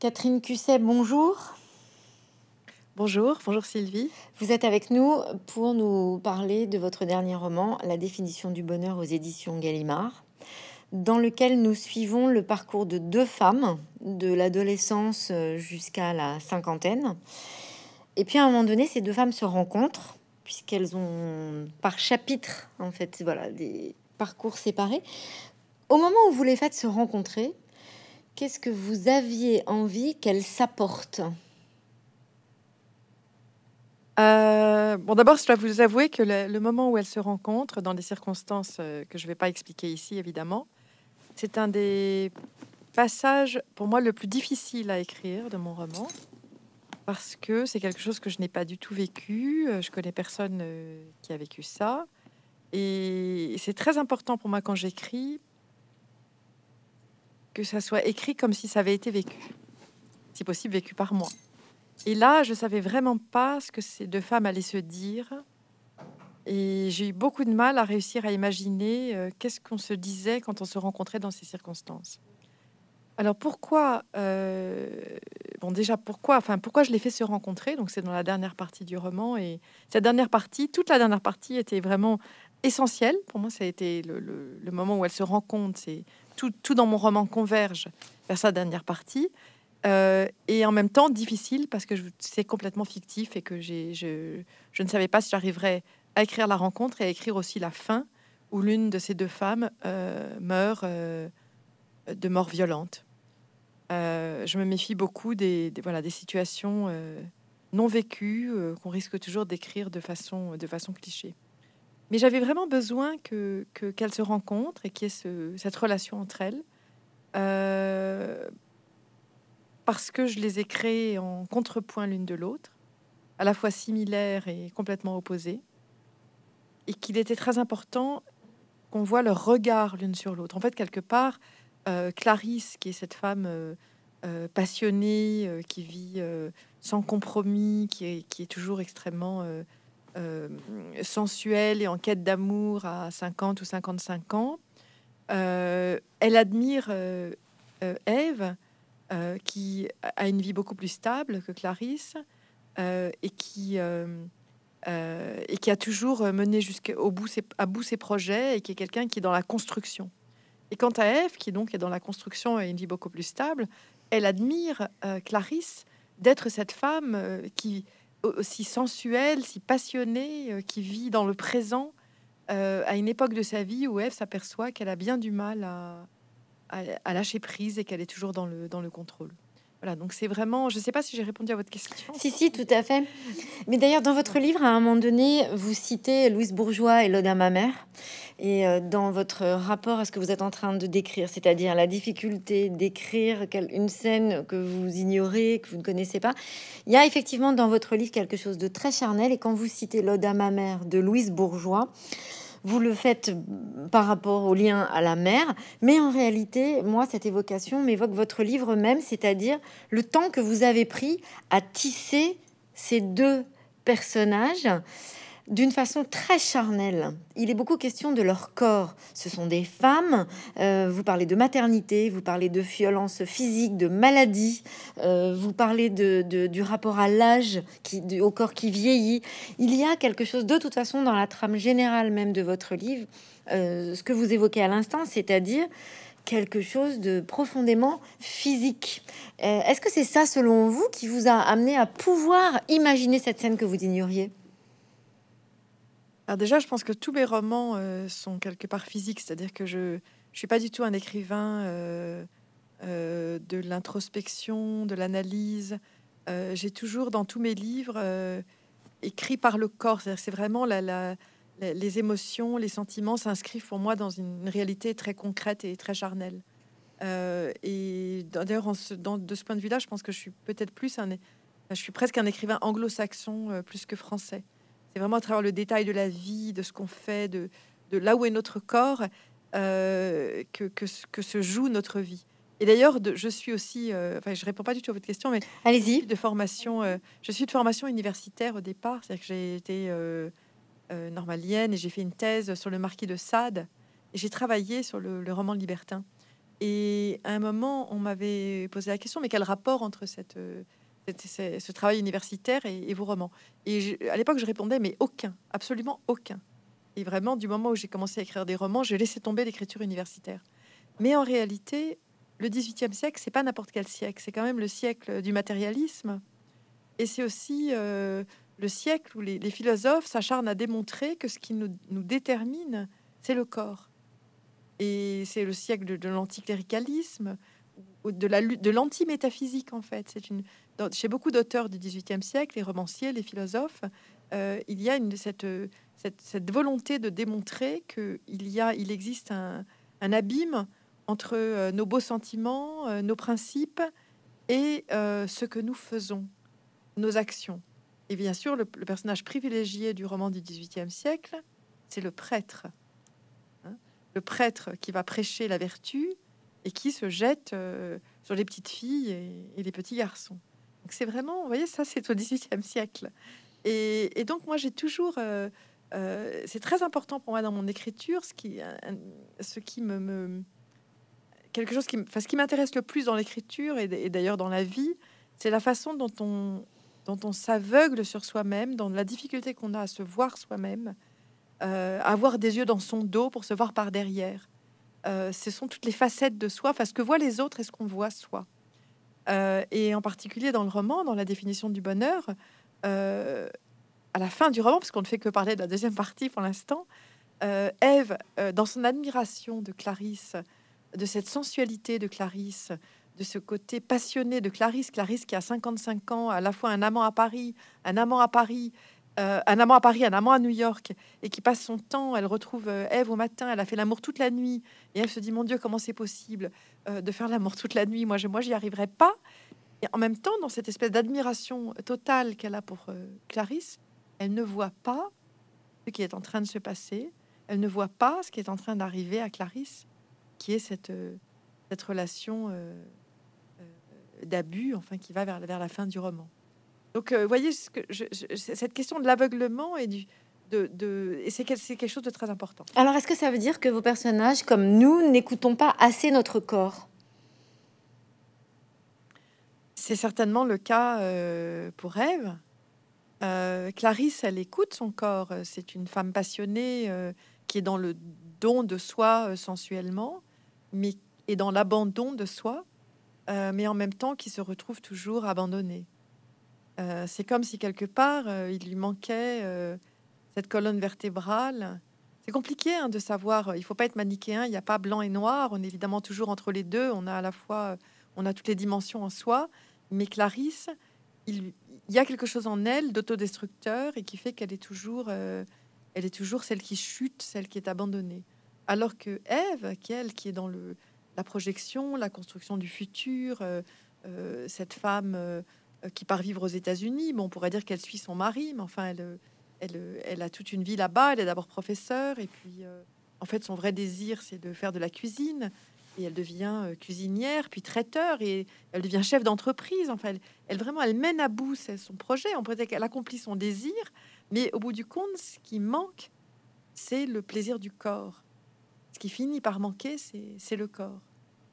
Catherine Cusset, bonjour. Bonjour, bonjour Sylvie. Vous êtes avec nous pour nous parler de votre dernier roman, La définition du bonheur aux éditions Gallimard, dans lequel nous suivons le parcours de deux femmes, de l'adolescence jusqu'à la cinquantaine. Et puis à un moment donné, ces deux femmes se rencontrent, puisqu'elles ont par chapitre, en fait, voilà, des parcours séparés. Au moment où vous les faites se rencontrer, qu'est-ce que vous aviez envie qu'elles s'apportent euh, bon, d'abord, je dois vous avouer que le, moment où elles se rencontrent, dans des circonstances euh, que je ne vais pas expliquer ici, évidemment, c'est un des passages, pour moi, le plus difficile à écrire de mon roman, parce que c'est quelque chose que je n'ai pas du tout vécu. Euh, je connais personne qui a vécu ça. Et c'est très important pour moi quand j'écris que ça soit écrit comme si ça avait été vécu, si possible vécu par moi. Et là, je savais vraiment pas ce que ces deux femmes allaient se dire. Et j'ai eu beaucoup de mal à réussir à imaginer euh, qu'est-ce qu'on se disait quand on se rencontrait dans ces circonstances. Alors pourquoi euh, Bon, déjà pourquoi Enfin, pourquoi je les fais se rencontrer? Donc c'est dans la dernière partie du roman et cette dernière partie, toute la dernière partie était vraiment essentielle pour moi. Ça a été le, moment où elles se rencontrent. Tout, dans mon roman converge vers sa dernière partie. Euh, et en même temps difficile parce que c'est complètement fictif et que je, ne savais pas si j'arriverais à écrire la rencontre et à écrire aussi la fin où l'une de ces deux femmes euh, meurt euh, de mort violente. je me méfie beaucoup des, voilà, des situations non vécues qu'on risque toujours d'écrire de façon, de façon cliché. Mais j'avais vraiment besoin que, qu'elles se rencontrent et qu'il y ait ce, cette relation entre elles parce que je les ai créées en contrepoint l'une de l'autre, à la fois similaires et complètement opposées, et qu'il était très important qu'on voit leur regard l'une sur l'autre. En fait, quelque part, euh, Clarisse, qui est cette femme euh, euh, passionnée, qui vit sans compromis, qui est, qui est toujours extrêmement sensuelle et en quête d'amour à 50 ou 55 ans, elle admire euh, qui a une vie beaucoup plus stable que Clarisse euh, et qui euh, et qui a toujours mené jusqu'au bout ses, à bout ses projets et qui est quelqu'un qui est dans la construction. Et quant à Eve, qui donc est dans la construction et une vie beaucoup plus stable, elle admire Clarisse d'être cette femme qui aussi sensuelle, si passionnée, qui vit dans le présent à une époque de sa vie où Eve s'aperçoit qu'elle a bien du mal à, à, lâcher prise et qu'elle est toujours dans le, dans le contrôle. Voilà, donc c'est vraiment, je ne sais pas si j'ai répondu à votre question. Si, si, tout à fait. Mais d'ailleurs, dans votre livre, à un moment donné, vous citez Louise Bourgeois et l'Ode à ma mère. Et euh, dans votre rapport à ce que vous êtes en train de décrire, c'est-à-dire la difficulté d'écrire une scène que vous ignorez, que vous ne connaissez pas, il y a effectivement dans votre livre quelque chose de très charnel. Et quand vous citez l'Ode à ma mère de Louise Bourgeois, vous le faites par rapport au lien à la mère, mais en réalité, moi, cette évocation m'évoque votre livre même, c'est-à-dire le temps que vous avez pris à tisser ces deux personnages d'une façon très charnelle. Il est beaucoup question de leur corps. Ce sont des femmes. Euh, vous parlez de maternité, vous parlez de violence physique, de maladie. Euh, vous parlez du rapport à l'âge, au corps qui vieillit. Il y a quelque chose de toute façon dans la trame générale même de votre livre, euh, ce que vous évoquez à l'instant, c'est-à-dire quelque chose de profondément physique. Est-ce que c'est ça, selon vous, qui vous a amené à pouvoir imaginer cette scène que vous ignoriez? Alors déjà, je pense que tous mes romans euh, sont quelque part physiques, c'est-à-dire que je ne suis pas du tout un écrivain euh, euh, de l'introspection, de l'analyse. J'ai toujours dans tous mes livres écrit par le corps, c'est vraiment les émotions, les sentiments s'inscrivent pour moi dans une réalité très concrète et très charnelle. et d'ailleurs, de ce point de vue-là, je pense que je suis peut-être plus un, je suis presque un écrivain anglo-saxon plus que français. C'est vraiment à travers le détail de la vie, de ce qu'on fait, de, de là où est notre corps, euh, que, que, que, se joue notre vie. Et d'ailleurs, je suis aussi, euh, enfin, je réponds pas du tout à votre question, mais allez-y. De formation, euh, je suis de formation universitaire au départ, c'est-à-dire que j'ai été normalienne et j'ai fait une thèse sur le marquis de Sade et j'ai travaillé sur le, roman libertin. Et à un moment, on m'avait posé la question, mais quel rapport entre cette, ce travail universitaire et, vos romans Et à l'époque, je répondais, mais aucun, absolument aucun. Et vraiment, du moment où j'ai commencé à écrire des romans, j'ai laissé tomber l'écriture universitaire. Mais en réalité, le XVIIIe siècle, c'est pas n'importe quel siècle, c'est quand même le siècle du matérialisme. Et c'est aussi euh, le siècle où les, philosophes s'acharnent à démontrer que ce qui nous, détermine, c'est le corps. Et c'est le siècle de, de l'anticléricalisme, de la de l'anti-métaphysique en fait. C'est une chez beaucoup d'auteurs du XVIIIe siècle, les romanciers, les philosophes, euh, il y a une, cette, cette, volonté de démontrer que il y a, il existe un, un abîme entre euh, nos beaux sentiments, euh, nos principes et ce que nous faisons, nos actions. Et bien sûr, le, personnage privilégié du roman du XVIIIe siècle, c'est le prêtre. Hein. le prêtre qui va prêcher la vertu et qui se jette euh, sur les petites filles et, les petits garçons. C'est vraiment, vous voyez, ça c'est au XVIIIe siècle. Et, donc moi j'ai toujours, euh, euh, c'est très important pour moi dans mon écriture, ce qui, ce qui me, quelque chose qui, enfin, ce qui m'intéresse le plus dans l'écriture et, d'ailleurs dans la vie, c'est la façon dont on, dont on s'aveugle sur soi-même, dans la difficulté qu'on a à se voir soi-même, avoir des yeux dans son dos pour se voir par derrière. Euh, ce sont toutes les facettes de soi, enfin ce que voient les autres et ce qu'on voit soi. Euh, et en particulier dans le roman, dans la définition du bonheur, euh, à la fin du roman, parce qu'on ne fait que parler de la deuxième partie pour l'instant, Ève, dans son admiration de Clarisse, de cette sensualité de Clarisse, de ce côté passionné de Clarisse, Clarisse qui a 55 ans, à la fois un amant à Paris, un amant à Paris, euh, un amant à Paris, un amant à New York, et qui passe son temps, elle retrouve euh, Ève au matin, elle a fait l'amour toute la nuit, et elle se dit, mon Dieu, comment c'est possible euh, de faire l'amour toute la nuit? Moi, je, moi, j'y arriverai pas. Et en même temps, dans cette espèce d'admiration totale qu'elle a pour Clarisse, elle ne voit pas ce qui est en train de se passer, elle ne voit pas ce qui est en train d'arriver à Clarisse, qui est cette, cette relation d'abus, enfin, qui va vers la fin du roman. Donc, euh, vous voyez, ce que cette question de l'aveuglement et du de, et c'est quelque chose de très important. Alors, est-ce que ça veut dire que vos personnages, comme nous, n'écoutons pas assez notre corps? C'est certainement le cas euh, pour Ève. Euh, Clarisse, elle écoute son corps. C'est une femme passionnée qui est dans le don de soi sensuellement, mais et dans l'abandon de soi, mais en même temps qui se retrouve toujours abandonnée. Euh, c'est comme si quelque part euh, il lui manquait euh, cette colonne vertébrale. C'est compliqué hein, de savoir. Il faut pas être manichéen. Il n'y a pas blanc et noir. On est évidemment toujours entre les deux. On a à la fois, on a toutes les dimensions en soi. Mais Clarisse, il, y a quelque chose en elle d'autodestructeur et qui fait qu'elle est toujours, elle est toujours celle qui chute, celle qui est abandonnée. Alors que Ève, qui qui est dans le la projection, la construction du futur, cette femme qui part vivre aux États-Unis. Bon, on pourrait dire qu'elle suit son mari, mais enfin, elle, elle, elle a toute une vie là-bas. Elle est d'abord professeure, et puis, euh, en fait, son vrai désir, c'est de faire de la cuisine. Et elle devient euh, cuisinière, puis traiteur, et elle devient chef d'entreprise. Enfin, elle, vraiment, elle mène à bout son projet. On pourrait dire qu'elle accomplit son désir, mais au bout du compte, ce qui manque, c'est le plaisir du corps. Ce qui finit par manquer, c'est le corps.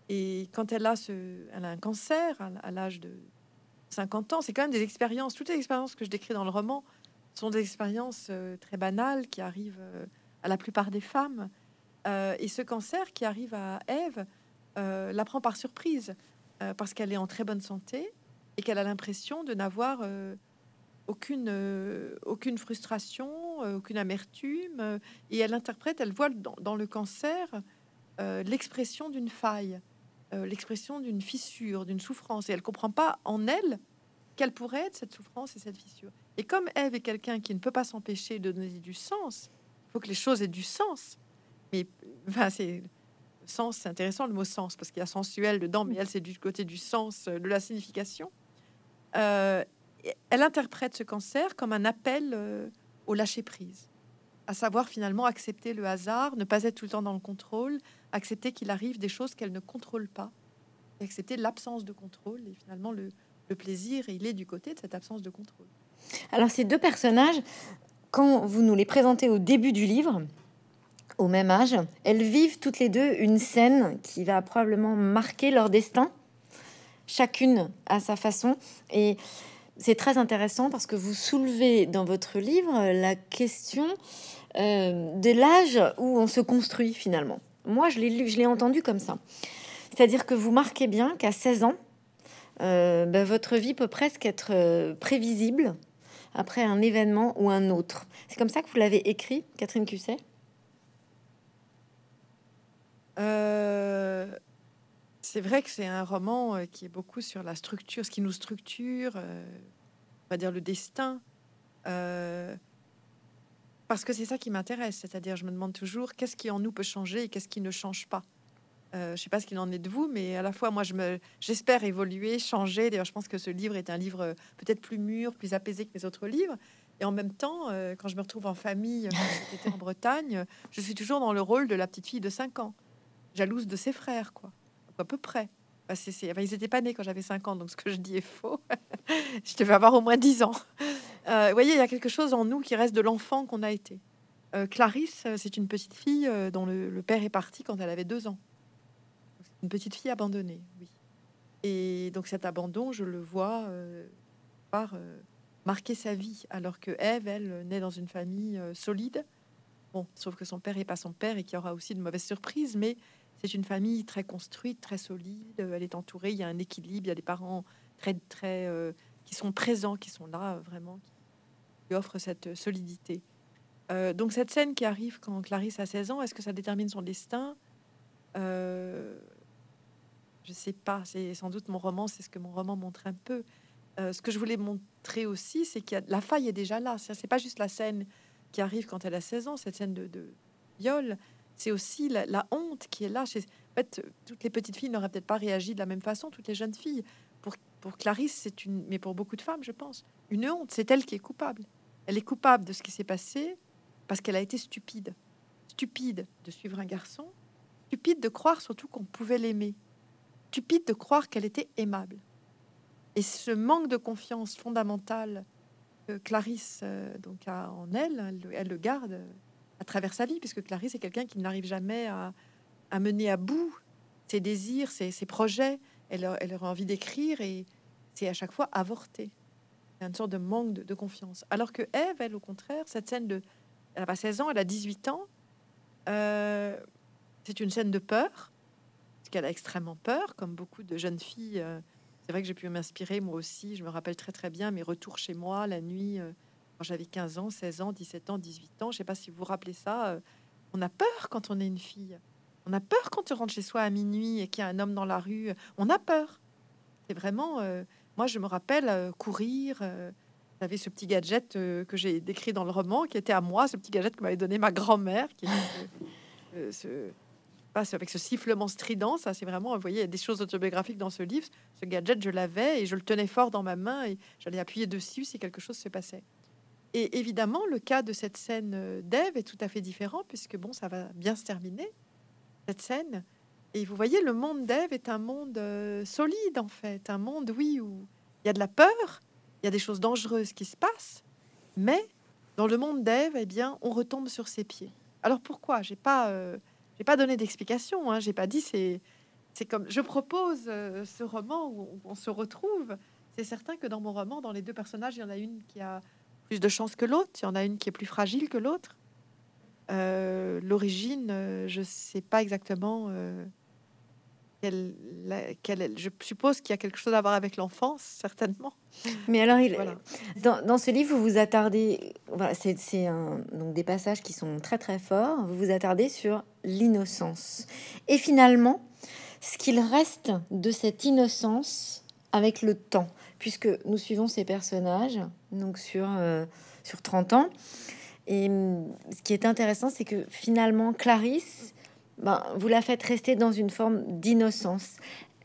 Et quand elle a un cancer à l'âge de 50 ans, c'est quand même des expériences. Toutes les expériences que je décris dans le roman sont des expériences euh, très banales qui arrivent euh, à la plupart des femmes. Euh, et ce cancer qui arrive à Ève la prend par surprise parce qu'elle est en très bonne santé et qu'elle a l'impression de n'avoir aucune, aucune frustration, aucune amertume. et elle interprète, elle voit dans, dans le cancer l'expression d'une faille. Euh, l'expression d'une fissure, d'une souffrance, et elle comprend pas en elle quelle pourrait être cette souffrance et cette fissure. Et comme Ève est quelqu'un qui ne peut pas s'empêcher de donner du sens, il faut que les choses aient du sens. Mais enfin, c'est sens, c'est intéressant le mot sens parce qu'il y a sensuel dedans, mais elle c'est du côté du sens, euh, de la signification. Euh, elle interprète ce cancer comme un appel au lâcher prise, à savoir finalement accepter le hasard, ne pas être tout le temps dans le contrôle, accepter qu'il arrive des choses qu'elle ne contrôle pas, accepter l'absence de contrôle. Et finalement, le, plaisir, il est du côté de cette absence de contrôle. Alors ces deux personnages, quand vous nous les présentez au début du livre, au même âge. Elles vivent toutes les deux une scène qui va probablement marquer leur destin, chacune à sa façon. Et c'est très intéressant parce que vous soulevez dans votre livre la question euh, de l'âge où on se construit finalement. Moi, je l'ai entendu comme ça. C'est-à-dire que vous marquez bien qu'à 16 ans, euh, ben, votre vie peut presque être euh, prévisible après un événement ou un autre. C'est comme ça que vous l'avez écrit, Catherine Cusset? Euh, C'est vrai que c'est un roman qui est beaucoup sur la structure, ce qui nous structure, on va dire le destin. Parce que c'est ça qui m'intéresse, c'est-à-dire je me demande toujours qu'est-ce qui en nous peut changer et qu'est-ce qui ne change pas. Euh, je sais pas ce qu'il en est de vous, mais à la fois, moi, je me, j'espère évoluer, changer. D'ailleurs, je pense que ce livre est un livre euh, peut-être plus mûr, plus apaisé que mes autres livres. Et en même temps, euh, quand je me retrouve en famille, j'étais en Bretagne, je suis toujours dans le rôle de la petite fille de 5 ans, jalouse de ses frères, quoi, à peu près. ils n'étaient pas nés quand j'avais 5 ans, donc ce que je dis est faux. je devais avoir au moins 10 ans. Vous voyez, il y a quelque chose en nous qui reste de l'enfant qu'on a été. Clarisse, c'est une petite fille dont le, père est parti quand elle avait 2 ans. Une petite fille abandonnée, oui. Et donc cet abandon, je le vois euh, euh, marquer sa vie, alors que Eve, elle, naît dans une famille euh, solide. Bon, sauf que son père n'est pas son père et qu'il y aura aussi de mauvaises surprises, mais c'est une famille très construite, très solide. Elle est entourée, il y a un équilibre, il y a des parents très, très, qui sont présents, qui sont là vraiment, offrent cette solidité. donc cette scène qui arrive quand Clarisse a 16 ans, est-ce que ça détermine son destin? Je sais pas, c'est sans doute mon roman, c'est ce que mon roman montre un peu. Euh, ce que je voulais montrer aussi, c'est que la faille est déjà là. C'est pas juste la scène qui arrive quand elle a 16 ans, cette scène de, viol, c'est aussi la, honte qui est là. Chez, en fait, toutes les petites filles n'auraient peut-être pas réagi de la même façon, toutes les jeunes filles. Pour, pour Clarisse, c'est une, mais pour beaucoup de femmes, je pense, une honte. C'est elle qui est coupable. Elle est coupable de ce qui s'est passé parce qu'elle a été stupide. Stupide de suivre un garçon, stupide de croire surtout qu'on pouvait l'aimer stupide de croire qu'elle était aimable. Et ce manque de confiance fondamentale que Clarisse euh, donc a en elle, elle, le garde à travers sa vie, puisque Clarisse est quelqu'un qui n'arrive jamais à, mener à bout ses désirs, ses, projets. Elle, elle aurait envie d'écrire et c'est à chaque fois avorté. Il y a une sorte de manque de, confiance. Alors que Eve, elle, au contraire, cette scène de... Elle a pas 16 ans, elle a 18 ans. Euh, c'est une scène de peur, qu'elle a extrêmement peur, comme beaucoup de jeunes filles. Euh, c'est vrai que j'ai pu m'inspirer moi aussi. Je me rappelle très très bien mes retours chez moi la nuit euh, quand j'avais 15 ans, 16 ans, 17 ans, 18 ans. Je sais pas si vous vous rappelez ça. On a peur quand on est une fille. On a peur quand tu rentres chez soi à minuit et qu'il y a un homme dans la rue. On a peur. C'est vraiment. Moi, je me rappelle courir. J'avais ce petit gadget que j'ai décrit dans le roman, qui était à moi, ce petit gadget que m'avait donné ma grand-mère, qui ce, avec ce sifflement strident. Ça, c'est vraiment, vous voyez, il y a des choses autobiographiques dans ce livre. Ce gadget, je l'avais et je le tenais fort dans ma main et j'allais appuyer dessus si quelque chose se passait. Et évidemment, le cas de cette scène euh, d'Ève est tout à fait différent puisque bon, ça va bien se terminer cette scène. Et vous voyez, le monde d'Ève est un monde euh, solide en fait, un monde oui où il y a de la peur, il y a des choses dangereuses qui se passent, mais dans le monde d'Ève, eh bien, on retombe sur ses pieds. Alors pourquoi? J'ai pas euh, pas donné d'explication. Hein, j'ai pas dit c'est comme je propose euh, ce roman où on, se retrouve. C'est certain que dans mon roman, dans les deux personnages, il y en a une qui a plus de chance que l'autre. Il y en a une qui est plus fragile que l'autre. Euh, l'origine, euh, je sais pas exactement je suppose qu'il y a quelque chose à voir avec l'enfance, certainement. Mais alors, il, dans, ce livre, vous vous attardez, voilà, c'est donc des passages qui sont très très forts, vous vous attardez sur l'innocence. Et finalement, ce qu'il reste de cette innocence avec le temps, puisque nous suivons ces personnages, donc sur, euh, sur 30 ans. Et hum, ce qui est intéressant, c'est que finalement, Clarisse ben, vous la faites rester dans une forme d'innocence.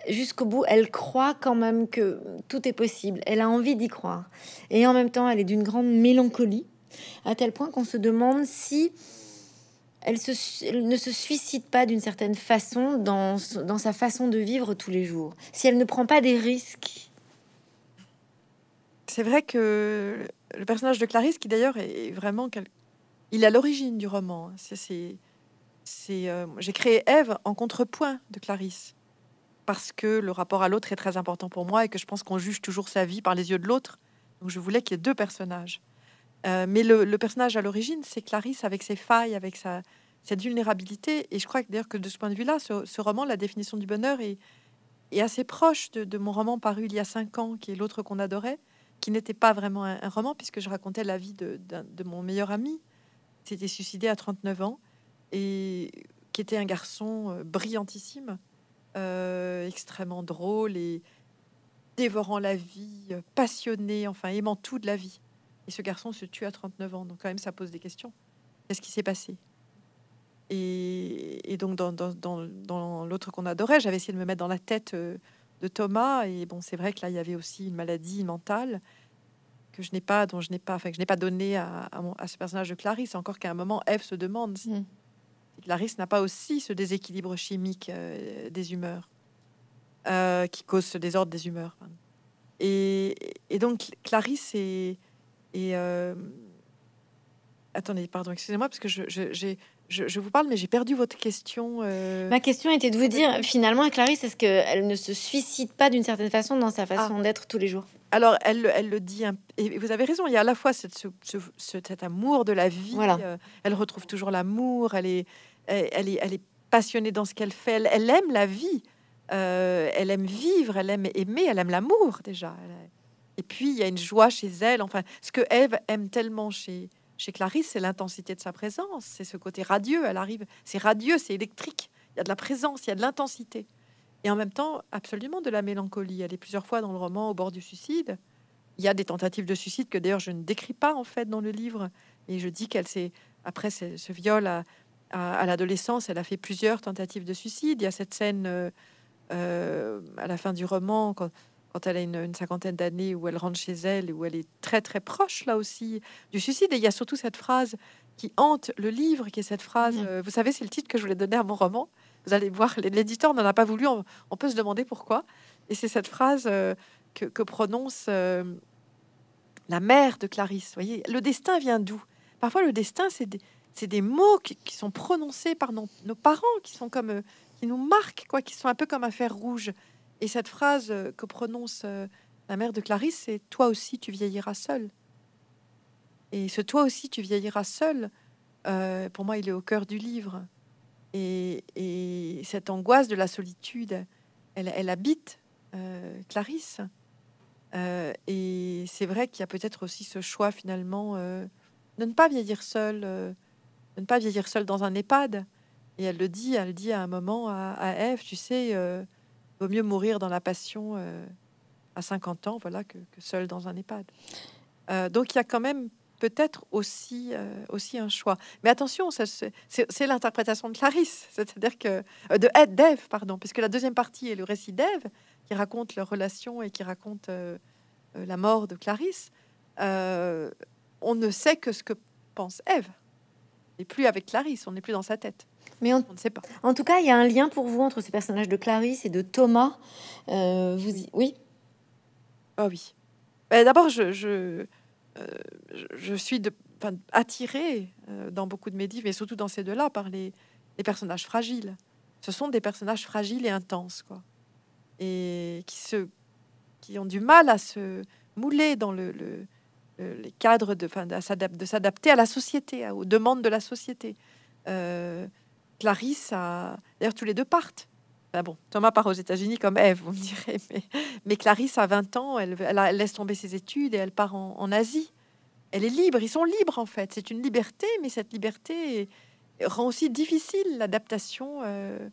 Jusqu'au bout, elle croit quand même que tout est possible. Elle a envie d'y croire. Et en même temps, elle est d'une grande mélancolie, à tel point qu'on se demande si elle, ne se suicide pas d'une certaine façon dans, dans sa façon de vivre tous les jours. Si elle ne prend pas des risques. C'est vrai que le personnage de Clarisse, qui d'ailleurs est vraiment... Il est à l'origine du roman. C'est c'est euh, j'ai créé Ève en contrepoint de Clarisse parce que le rapport à l'autre est très important pour moi et que je pense qu'on juge toujours sa vie par les yeux de l'autre. Donc je voulais qu'il y ait deux personnages. Euh, mais le, personnage à l'origine, c'est Clarisse avec ses failles, avec sa, cette vulnérabilité. Et je crois d'ailleurs que de ce point de vue-là, ce, roman, la définition du bonheur, est, est assez proche de, mon roman paru il y a cinq ans, qui est l'autre qu'on adorait, qui n'était pas vraiment un, roman puisque je racontais la vie de, mon meilleur ami, qui s'était suicidé à 39 ans et qui était un garçon euh, brillantissime euh, extrêmement drôle et dévorant la vie, euh, passionné, enfin aimant tout de la vie. Et ce garçon se tue à 39 ans, donc quand même ça pose des questions. Qu'est-ce qui s'est passé? Et, donc dans, l'autre qu'on adorait, j'avais essayé de me mettre dans la tête de Thomas. Et bon, c'est vrai que là, il y avait aussi une maladie mentale que je n'ai pas, dont je n'ai pas, enfin que je n'ai pas donné à, à, ce personnage de Clarisse. Encore qu'à un moment, Eve se demande si, mm. Clarisse n'a pas aussi ce déséquilibre chimique euh, des humeurs euh, qui cause ce désordre des humeurs. Et, donc Clarisse est... Euh, attendez, pardon, excusez-moi, parce que je, je, vous parle, mais j'ai perdu votre question. Ma question était de vous dire, finalement, Clarisse, est-ce qu'elle ne se suicide pas d'une certaine façon dans sa façon ah. d'être tous les jours? Alors, elle, elle le dit, et vous avez raison, il y a à la fois cette, ce, cet amour de la vie, voilà. elle retrouve toujours l'amour, elle est, elle est, elle est passionnée dans ce qu'elle fait. Elle, aime la vie. Euh, elle aime vivre. Elle aime aimer. Elle aime l'amour déjà. Et puis il y a une joie chez elle. Enfin, ce que Eve aime tellement chez chez Clarisse, c'est l'intensité de sa présence. C'est ce côté radieux. Elle arrive. C'est radieux. C'est électrique. Il y a de la présence. Il y a de l'intensité. Et en même temps, absolument de la mélancolie. Elle est plusieurs fois dans le roman au bord du suicide. Il y a des tentatives de suicide que d'ailleurs je ne décris pas en fait dans le livre. Et je dis qu'elle s'est après ce viol à, à, l'adolescence, elle a fait plusieurs tentatives de suicide. Il y a cette scène euh, euh, à la fin du roman, quand, elle a une, cinquantaine d'années, où elle rentre chez elle, où elle est très très proche là aussi du suicide. Et il y a surtout cette phrase qui hante le livre, qui est cette phrase, mmh. euh, vous savez, c'est le titre que je voulais donner à mon roman. Vous allez voir, l'éditeur n'en a pas voulu, on, peut se demander pourquoi. Et c'est cette phrase que, prononce la mère de Clarisse. Vous voyez, le destin vient d'où? Parfois, le destin, c'est c'est des mots qui, sont prononcés par nos, parents, qui sont comme, euh, qui nous marquent, quoi, qui sont un peu comme un fer rouge. Et cette phrase euh, que prononce euh, la mère de Clarisse, c'est toi aussi tu vieilliras seul. Et ce toi aussi tu vieilliras seul, pour moi, il est au cœur du livre. Et, cette angoisse de la solitude, elle, habite Clarisse. et c'est vrai qu'il y a peut-être aussi ce choix finalement de ne pas vieillir seul de ne pas vieillir seule dans un EHPAD. Et elle le dit, elle dit à un moment à, à Ève, tu sais, euh, vaut mieux mourir dans la passion euh, à 50 ans, voilà, que, seule dans un EHPAD. Euh, donc il y a quand même peut-être aussi, aussi un choix. Mais attention, c'est l'interprétation de Clarisse, c'est-à-dire que de d'Ève, pardon, puisque la deuxième partie est le récit d'Ève qui raconte leur relation et qui raconte la mort de Clarisse. on ne sait que ce que pense Ève et plus avec Clarisse, on n'est plus dans sa tête. Mais on, ne sait pas. En tout cas, il y a un lien pour vous entre ces personnages de Clarisse et de Thomas. Euh, vous y... Oui? Ah oui. Ben, d'abord, je, je, euh, je, suis de, attirée euh, dans beaucoup de mes livres, mais surtout dans ces deux-là, par les, les, personnages fragiles. Ce sont des personnages fragiles et intenses, quoi. Et qui, se, qui ont du mal à se mouler dans le, le les cadres de, de s'adapter à la société, aux demandes de la société. Euh, Clarisse a, d'ailleurs, tous les deux partent. bon, Thomas part aux États-Unis comme Eve, vous me direz, mais, Clarisse a 20 ans, elle, laisse tomber ses études et elle part en, Asie. Elle est libre, ils sont libres en fait. C'est une liberté, mais cette liberté rend aussi difficile l'adaptation euh,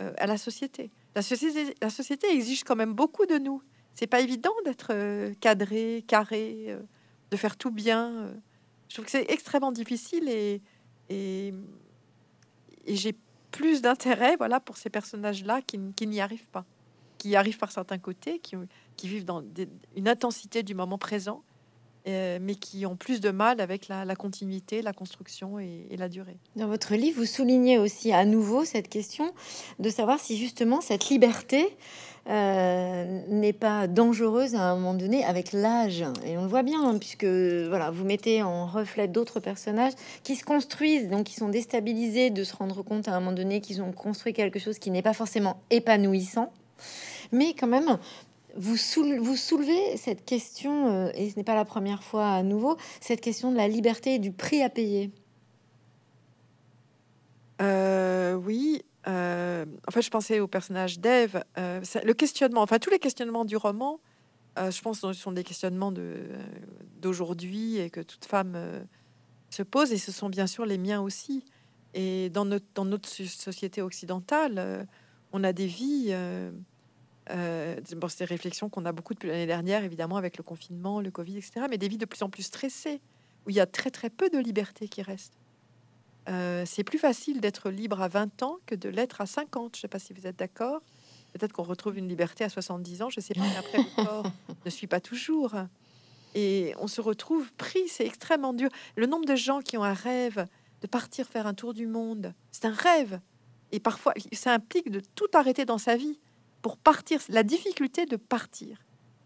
euh, à la société. La société. Exige quand même beaucoup de nous. C'est pas évident d'être cadré, carré de faire tout bien. Euh, je trouve que c'est extrêmement difficile et, j'ai plus d'intérêt voilà, pour ces personnages-là qui, n'y arrivent pas, qui arrivent par certains côtés, qui vivent dans une intensité du moment présent euh, mais qui ont plus de mal avec la, continuité, la construction et, la durée. Dans votre livre, vous soulignez aussi à nouveau cette question de savoir si justement cette liberté euh, n'est pas dangereuse à un moment donné avec l'âge. Et on le voit bien, hein, puisque voilà, vous mettez en reflet d'autres personnages qui se construisent, donc qui sont déstabilisés de se rendre compte à un moment donné qu'ils ont construit quelque chose qui n'est pas forcément épanouissant. Mais quand même, vous, soulevez cette question, euh, et ce n'est pas la première fois à nouveau, cette question de la liberté et du prix à payer. Euh, oui, euh, en fait, je pensais au personnage d'Ève. le questionnement, enfin tous les questionnements du roman, je pense sont des questionnements d'aujourd'hui et que toute femme se pose, et ce sont bien sûr les miens aussi. Et dans notre société occidentale, on a des vies euh, bon, c'est des réflexions qu'on a beaucoup depuis l'année dernière, évidemment, avec le confinement, le Covid, etc. Mais des vies de plus en plus stressées, où il y a très très peu de liberté qui reste. Euh, c'est plus facile d'être libre à 20 ans que de l'être à 50. Je ne sais pas si vous êtes d'accord. Peut-être qu'on retrouve une liberté à 70 ans. Je ne sais pas. Après, le corps ne suit pas toujours. Et on se retrouve pris. C'est extrêmement dur. Le nombre de gens qui ont un rêve de partir faire un tour du monde, c'est un rêve. Et parfois, ça implique de tout arrêter dans sa vie pour partir, la difficulté de partir,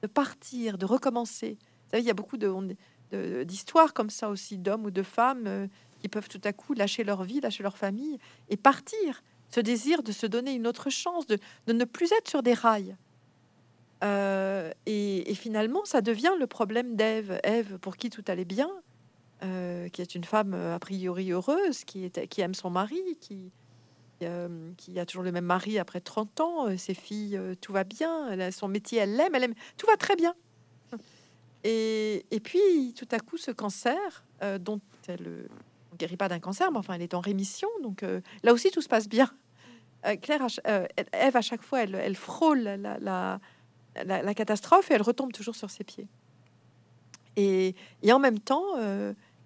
de partir, de recommencer. Vous savez, il y a beaucoup d'histoires de, comme ça aussi, d'hommes ou de femmes euh, qui peuvent tout à coup lâcher leur vie, lâcher leur famille et partir. Ce désir de se donner une autre chance, de, ne plus être sur des rails. Euh, et, finalement, ça devient le problème d'Ève. Ève, pour qui tout allait bien, euh, qui est une femme a priori heureuse, qui, qui aime son mari, qui, euh, qui a toujours le même mari après 30 ans, euh, ses filles, euh, tout va bien, elle son métier, elle l'aime, elle aime, tout va très bien. Et, et puis, tout à coup, ce cancer, dont elle ne guérit pas d'un cancer, mais enfin, elle est en rémission, donc là aussi, tout se passe bien. Claire, Eve, à chaque fois, elle, elle frôle la, la, la, catastrophe et elle retombe toujours sur ses pieds. Et, et en même temps,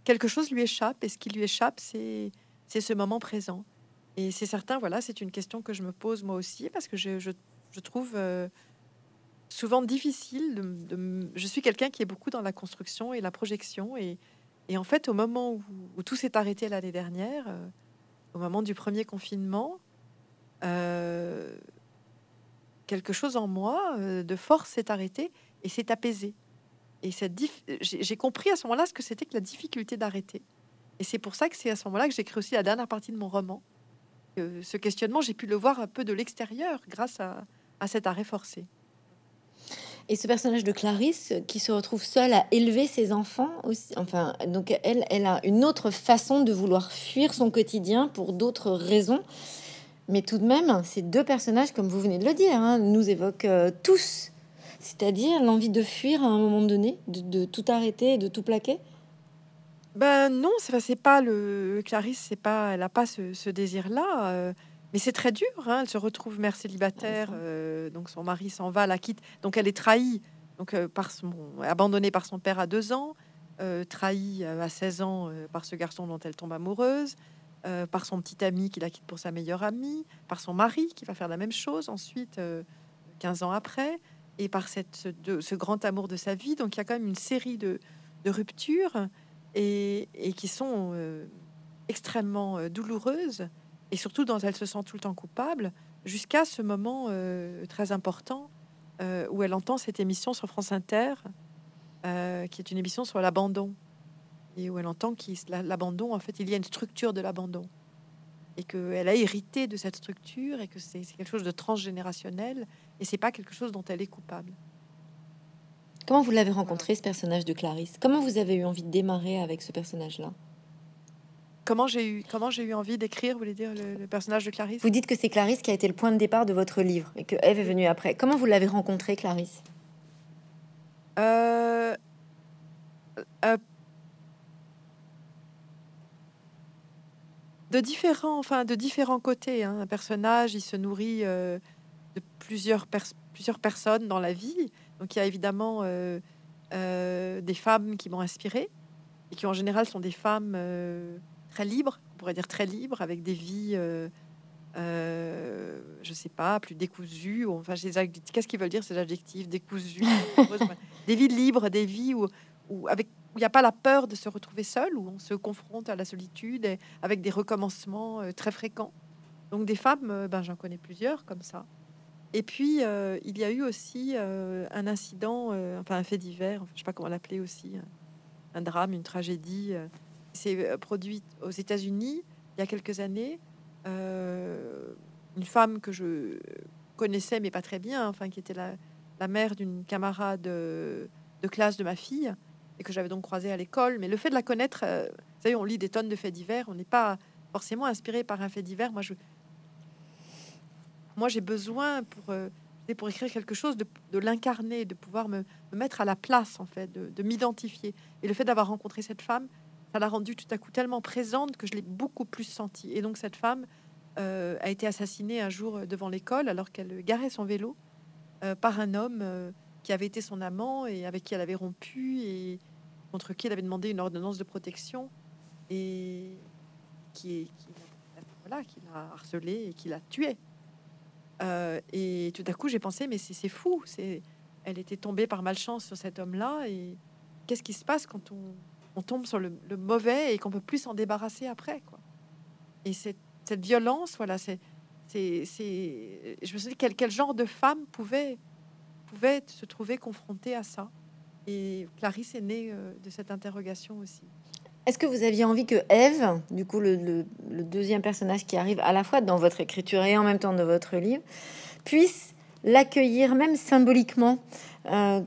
quelque chose lui échappe, et ce qui lui échappe, c'est ce moment présent. Et c'est certain, voilà, c'est une question que je me pose moi aussi parce que je, trouve euh, souvent difficile. Je suis quelqu'un qui est beaucoup dans la construction et la projection. Et, et en fait, au moment où, tout s'est arrêté l'année dernière, euh, au moment du premier confinement, euh, quelque chose en moi de force s'est arrêté et s'est apaisé. Et j'ai compris à ce moment-là ce que c'était que la difficulté d'arrêter. Et c'est pour ça que c'est à ce moment-là que j'écris aussi la dernière partie de mon roman ce questionnement, j'ai pu le voir un peu de l'extérieur grâce à, cet arrêt forcé. Et ce personnage de Clarisse qui se retrouve seule à élever ses enfants enfin, donc elle, elle a une autre façon de vouloir fuir son quotidien pour d'autres raisons. Mais tout de même, ces deux personnages, comme vous venez de le dire, hein, nous évoquent euh, tous, c'est-à-dire l'envie de fuir à un moment donné, de, de tout arrêter, de tout plaquer. Ben non, c'est c'est pas le Clarisse, c'est pas, elle a pas ce, désir-là. Euh, mais c'est très dur. Hein, elle se retrouve mère célibataire, euh, donc son mari s'en va, la quitte, donc elle est trahie, donc euh, par son, abandonnée par son père à deux ans, trahie à 16 ans par ce garçon dont elle tombe amoureuse, par son petit ami qui la quitte pour sa meilleure amie, par son mari qui va faire la même chose ensuite 15 ans après, et par cette, ce, ce grand amour de sa vie. Donc il y a quand même une série de, de ruptures et, qui sont euh, extrêmement euh, douloureuses. Et surtout dont elle se sent tout le temps coupable jusqu'à ce moment euh, très important où elle entend cette émission sur France Inter qui est une émission sur l'abandon. Et où elle entend qu'il l'abandon en fait il y a une structure de l'abandon. Et qu'elle a hérité de cette structure et que c'est quelque chose de transgénérationnel et c'est pas quelque chose dont elle est coupable. Comment vous l'avez rencontré, ce personnage de Clarisse? Comment vous avez eu envie de démarrer avec ce personnage-là? Comment j'ai eu, comment j'ai eu envie d'écrire, vous voulez dire, le, personnage de Clarisse? Vous dites que c'est Clarisse qui a été le point de départ de votre livre et que Eve est venue après. Comment vous l'avez rencontré, Clarisse? Euh, euh, de différents, enfin de différents côtés. Hein. Un personnage, il se nourrit euh, de plusieurs, plusieurs personnes dans la vie. Donc il y a évidemment euh, euh, des femmes qui m'ont inspiré et qui en général sont des femmes euh, très libres, on pourrait dire très libres, avec des vies, je sais pas, plus décousues. Ou, enfin, qu'est-ce qu'ils veulent dire ces adjectifs décousues, des vies libres, des vies où, où avec il n'y a pas la peur de se retrouver seul, où on se confronte à la solitude et avec des recommencements très fréquents. Donc des femmes, ben, j'en connais plusieurs comme ça. Et puis, euh, il y a eu aussi un incident, enfin un fait divers, je sais pas comment l'appeler aussi, un drame, une tragédie. C'est produit aux États-Unis il y a quelques années. une femme que je connaissais, mais pas très bien, enfin qui était la, mère d'une camarade de, de classe de ma fille, et que j'avais donc croisé à l'école. Mais le fait de la connaître, euh, vous savez, on lit des tonnes de faits divers, on n'est pas forcément inspiré par un fait divers. Moi, je, moi, j'ai besoin pour euh, pour écrire quelque chose de, de l'incarner, de pouvoir me, mettre à la place en fait, de, m'identifier. Et le fait d'avoir rencontré cette femme, ça l'a rendue tout à coup tellement présente que je l'ai beaucoup plus sentie. Et donc cette femme euh, a été assassinée un jour devant l'école alors qu'elle garait son vélo par un homme qui avait été son amant et avec qui elle avait rompu et contre qui elle avait demandé une ordonnance de protection et qui, qui, voilà, qui l'a harcelé et qui l'a tué. Euh, et tout à coup, j'ai pensé, mais c'est fou. C'est, elle était tombée par malchance sur cet homme-là. Et qu'est-ce qui se passe quand on, tombe sur le, mauvais et qu'on peut plus s'en débarrasser après, quoi? Et cette, violence, voilà, c'est, c'est, je me suis dit quel, quel genre de femme pouvait pouvait se trouver confronté à ça? Et Clarisse est née euh, de cette interrogation aussi. Est-ce que vous aviez envie que Eve, du coup le, deuxième personnage qui arrive à la fois dans votre écriture et en même temps dans votre livre, puisse l'accueillir même symboliquement euh,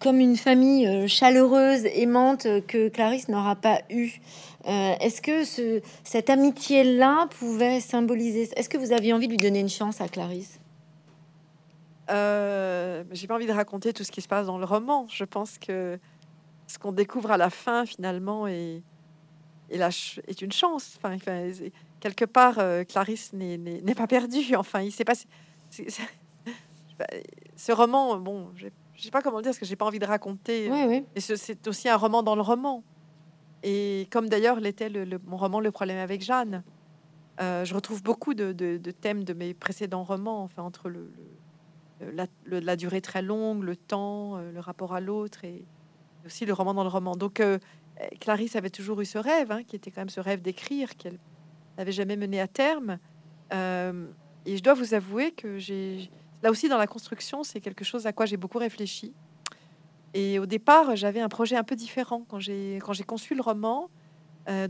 comme une famille euh, chaleureuse, aimante que Clarisse n'aura pas eu Est-ce que ce, cette amitié-là pouvait symboliser Est-ce que vous aviez envie de lui donner une chance à Clarisse? Euh, j'ai pas envie de raconter tout ce qui se passe dans le roman. Je pense que ce qu'on découvre à la fin, finalement, est, est, une chance. Enfin, quelque part, euh, Clarisse n'est pas perdue. Enfin, il s'est passé. ce roman, bon, je sais pas comment le dire, parce que j'ai pas envie de raconter. Oui, Et c'est aussi un roman dans le roman. Et comme d'ailleurs l'était le, mon roman Le problème avec Jeanne. Euh, je retrouve beaucoup de, de, thèmes de mes précédents romans, enfin entre le euh, la, durée très longue, le temps, euh, le rapport à l'autre et aussi le roman dans le roman. Donc euh, Clarisse avait toujours eu ce rêve, hein, qui était quand même ce rêve d'écrire, qu'elle n'avait jamais mené à terme. et je dois vous avouer que j'ai là aussi dans la construction, c'est quelque chose à quoi j'ai beaucoup réfléchi. Et au départ, j'avais un projet un peu différent quand j'ai quand j'ai conçu le roman,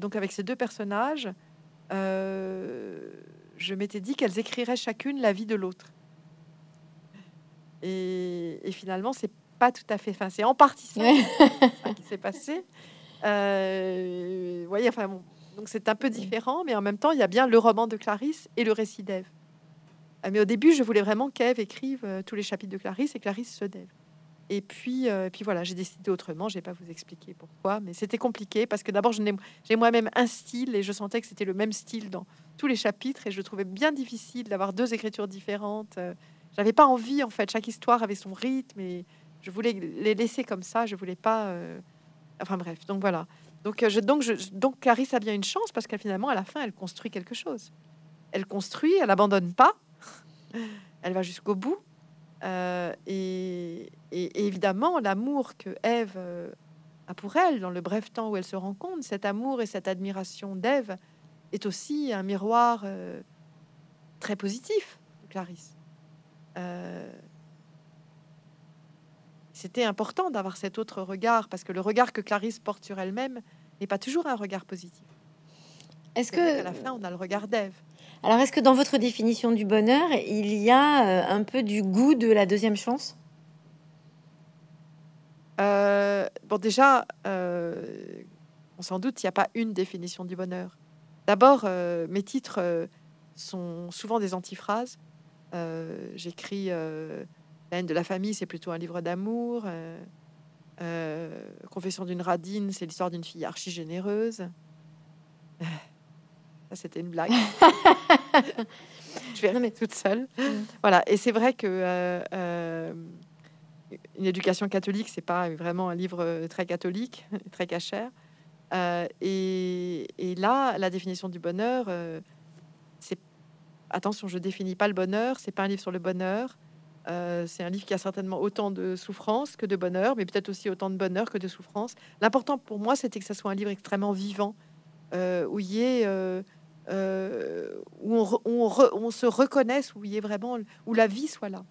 donc avec ces deux personnages. je m'étais dit qu'elles écriraient chacune la vie de l'autre. Et, finalement, c'est pas tout à fait. Enfin, c'est en partie ça, qui s'est passé. Euh, voyez, enfin bon, donc c'est un peu différent, mais en même temps, il y a bien le roman de Clarisse et le récit d'Ève. Euh, mais au début, je voulais vraiment qu'Ève écrive euh, tous les chapitres de Clarisse et Clarisse ceux d'Ève. Et puis, euh, et puis voilà, j'ai décidé autrement. Je vais pas vous expliquer pourquoi, mais c'était compliqué parce que d'abord, j'ai moi-même un style et je sentais que c'était le même style dans tous les chapitres et je trouvais bien difficile d'avoir deux écritures différentes. J'avais pas envie, en fait. Chaque histoire avait son rythme et je voulais les laisser comme ça. Je voulais pas. Euh, enfin bref, donc voilà. Donc, euh, je, donc, je, donc Clarisse a bien une chance parce qu'elle finalement, à la fin, elle construit quelque chose. Elle construit, elle abandonne pas. elle va jusqu'au bout. Euh, et, évidemment, l'amour que Ève a pour elle dans le bref temps où elle se rencontre, cet amour et cette admiration d'Ève est aussi un miroir très positif de Clarisse. C'était important d'avoir cet autre regard parce que le regard que Clarisse porte sur elle-même n'est pas toujours un regard positif. Est-ce que à la fin on a le regard d'Ève Alors est-ce que dans votre définition du bonheur, il y a euh, un peu du goût de la deuxième chance? Euh, Bon déjà, on s'en doute, il n'y a pas une définition du bonheur. D'abord, mes titres sont souvent des antiphrases. Euh, j'écris euh, La haine de la famille, c'est plutôt un livre d'amour. Euh, Confession d'une radine, c'est l'histoire d'une fille archi généreuse. Ça, c'était une blague. je vais rester toute seule. Mm. Voilà. Et c'est vrai que une éducation catholique, c'est pas vraiment un livre très catholique, très cachère. et, et, là, la définition du bonheur, c'est attention, je définis pas le bonheur, c'est pas un livre sur le bonheur, Euh, c'est un livre qui a certainement autant de souffrance que de bonheur, mais peut-être aussi autant de bonheur que de souffrance. L'important pour moi, c'était que ça soit un livre extrêmement vivant, euh, où y ait, euh, où on, se reconnaisse, où il y ait vraiment, où la vie soit là.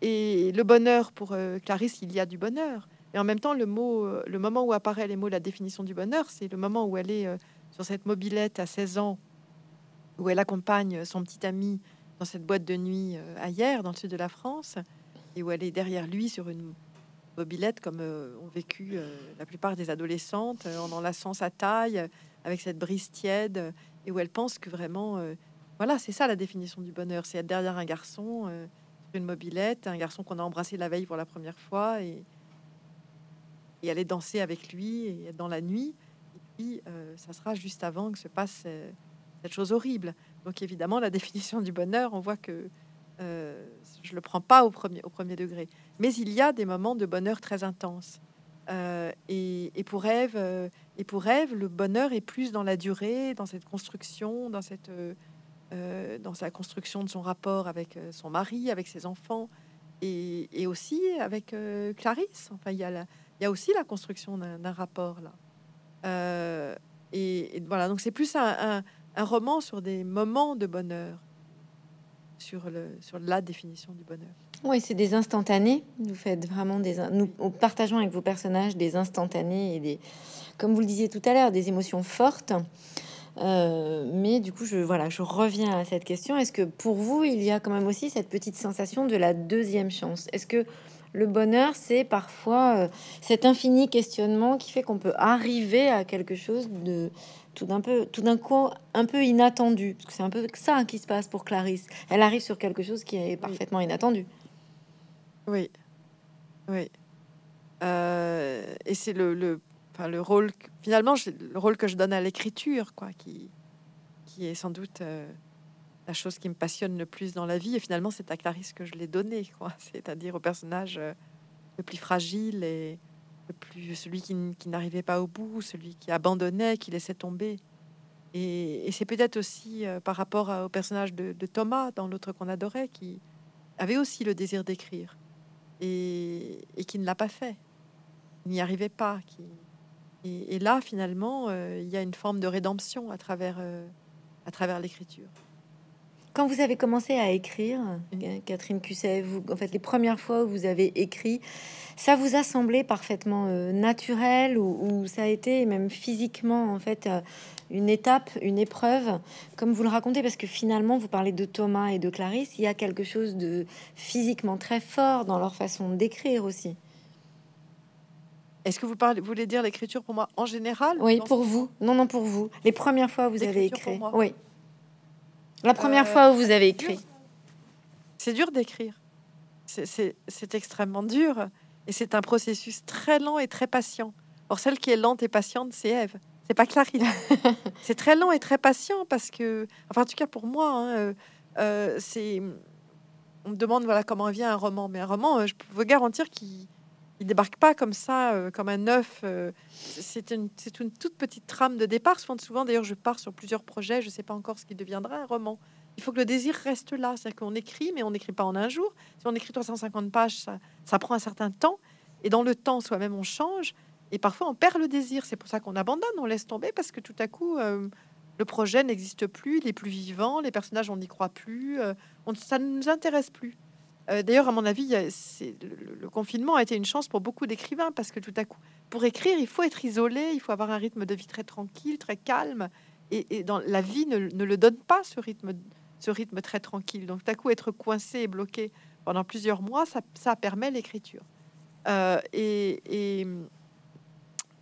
Et le bonheur pour Clarisse, il y a du bonheur. Et en même temps, le mot, le moment où apparaît les mots, la définition du bonheur, c'est le moment où elle est sur cette mobilette à 16 ans, où elle accompagne son petit ami dans cette boîte de nuit euh, ailleurs, dans le sud de la France, et où elle est derrière lui sur une mobilette, comme euh, ont vécu euh, la plupart des adolescentes, en enlaçant sa taille, avec cette brise tiède, et où elle pense que vraiment, voilà, c'est ça la définition du bonheur, c'est être derrière un garçon sur une mobilette, un garçon qu'on a embrassé la veille pour la première fois, et, et aller danser avec lui, et dans la nuit. Et puis, ça sera juste avant que se passe cette chose horrible. Donc évidemment, la définition du bonheur, on voit que euh, je le prends pas au premier, au premier degré. Mais il y a des moments de bonheur très intenses. Euh, et, pour Ève, euh, et pour Ève, le bonheur est plus dans la durée, dans cette construction, dans cette, dans sa construction de son rapport avec son mari, avec ses enfants, et, aussi avec Clarisse. Enfin, il y a il y a aussi la construction d'un rapport là. Et, voilà, donc c'est plus un roman sur des moments de bonheur, sur, le, sur la définition du bonheur. Oui, c'est des instantanés. Vous faites vraiment des. Nous partageons avec vos personnages des instantanés et des, comme vous le disiez tout à l'heure, des émotions fortes. Euh, mais du coup, je voilà, je reviens à cette question. Est-ce que pour vous, il y a quand même aussi cette petite sensation de la deuxième chance? Est-ce que le bonheur, c'est parfois euh, cet infini questionnement qui fait qu'on peut arriver à quelque chose de tout d'un peu, tout d'un coup, un peu inattendu, parce que c'est un peu ça qui se passe pour Clarisse. Elle arrive sur quelque chose qui est parfaitement inattendu. Oui, oui. Euh, et c'est le, le, enfin, le rôle, finalement, le rôle que je donne à l'écriture, quoi, qui, qui est sans doute euh, la chose qui me passionne le plus dans la vie. Et finalement, c'est à Clarisse que je l'ai donné, quoi. C'est-à-dire au personnage euh, le plus fragile et plus celui qui, n'arrivait pas au bout, celui qui abandonnait, qui laissait tomber. Et, c'est peut-être aussi euh, par rapport au personnage de, Thomas dans l'autre qu'on adorait, qui avait aussi le désir d'écrire et, qui ne l'a pas fait, n'y arrivait pas. Qui, et, là, finalement, euh, il y a une forme de rédemption à travers, euh, à travers l'écriture. Quand vous avez commencé à écrire, Catherine Cusset, vous, en fait, les premières fois où vous avez écrit, ça vous a semblé parfaitement euh, naturel ou, ça a été même physiquement en fait euh, une étape, une épreuve, comme vous le racontez, parce que finalement vous parlez de Thomas et de Clarisse, il y a quelque chose de physiquement très fort dans leur façon d'écrire aussi. Est-ce que vous, parlez, vous voulez dire l'écriture pour moi en général? Oui, pour vous. Non, non, pour vous. Les premières fois où vous avez écrit. Oui. La première euh, fois où vous avez écrit. C'est dur d'écrire. C'est extrêmement dur. Et c'est un processus très lent et très patient. Or, celle qui est lente et patiente, c'est Eve. C'est pas Clarisse. c'est très lent et très patient parce que, enfin, en tout cas pour moi, hein, euh, euh, c'est. On me demande voilà comment vient un roman, mais un roman, je peux vous garantir qu'il il débarque pas comme ça, comme un œuf. c'est une, une toute petite trame de départ. Souvent, souvent d'ailleurs, je pars sur plusieurs projets. Je sais pas encore ce qui deviendra un roman. Il faut que le désir reste là. C'est-à-dire qu'on écrit, mais on n'écrit pas en un jour. Si on écrit 350 pages, ça, prend un certain temps. Et dans le temps, soi-même, on change. Et parfois, on perd le désir. C'est pour ça qu'on abandonne, on laisse tomber, parce que tout à coup, le projet n'existe plus, il est plus vivant, les personnages, on n'y croit plus, on, ça ne nous intéresse plus. Euh, d'ailleurs, à mon avis, le, confinement a été une chance pour beaucoup d'écrivains parce que tout à coup, pour écrire, il faut être isolé, il faut avoir un rythme de vie très tranquille, très calme. Et, dans la vie ne, le donne pas ce rythme, ce rythme très tranquille. Donc, tout à coup, être coincé et bloqué pendant plusieurs mois, ça, permet l'écriture. Euh, et, et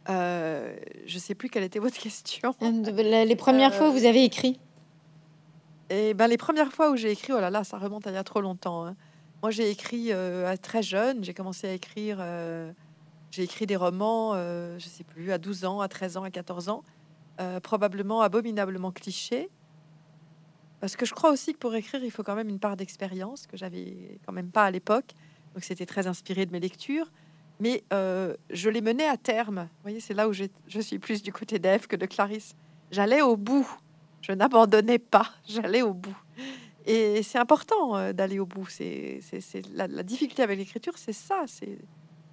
euh, je sais plus quelle était votre question. Les premières fois où vous avez écrit? Et ben les premières fois où j'ai écrit, oh là là, ça remonte à il y a trop longtemps. Hein. Moi, j'ai écrit euh, à très jeune. J'ai commencé à écrire. Euh, j'ai écrit des romans, euh, je sais plus, à 12 ans, à 13 ans, à 14 ans, probablement abominablement clichés. Parce que je crois aussi que pour écrire, il faut quand même une part d'expérience que j'avais quand même pas à l'époque. Donc c'était très inspiré de mes lectures. Mais je les menais à terme. Vous voyez, c'est là où je suis plus du côté d'Ève que de Clarisse. J'allais au bout. Je n'abandonnais pas. J'allais au bout. Et c'est important euh, d'aller au bout. C'est la, difficulté avec l'écriture, c'est ça. C'est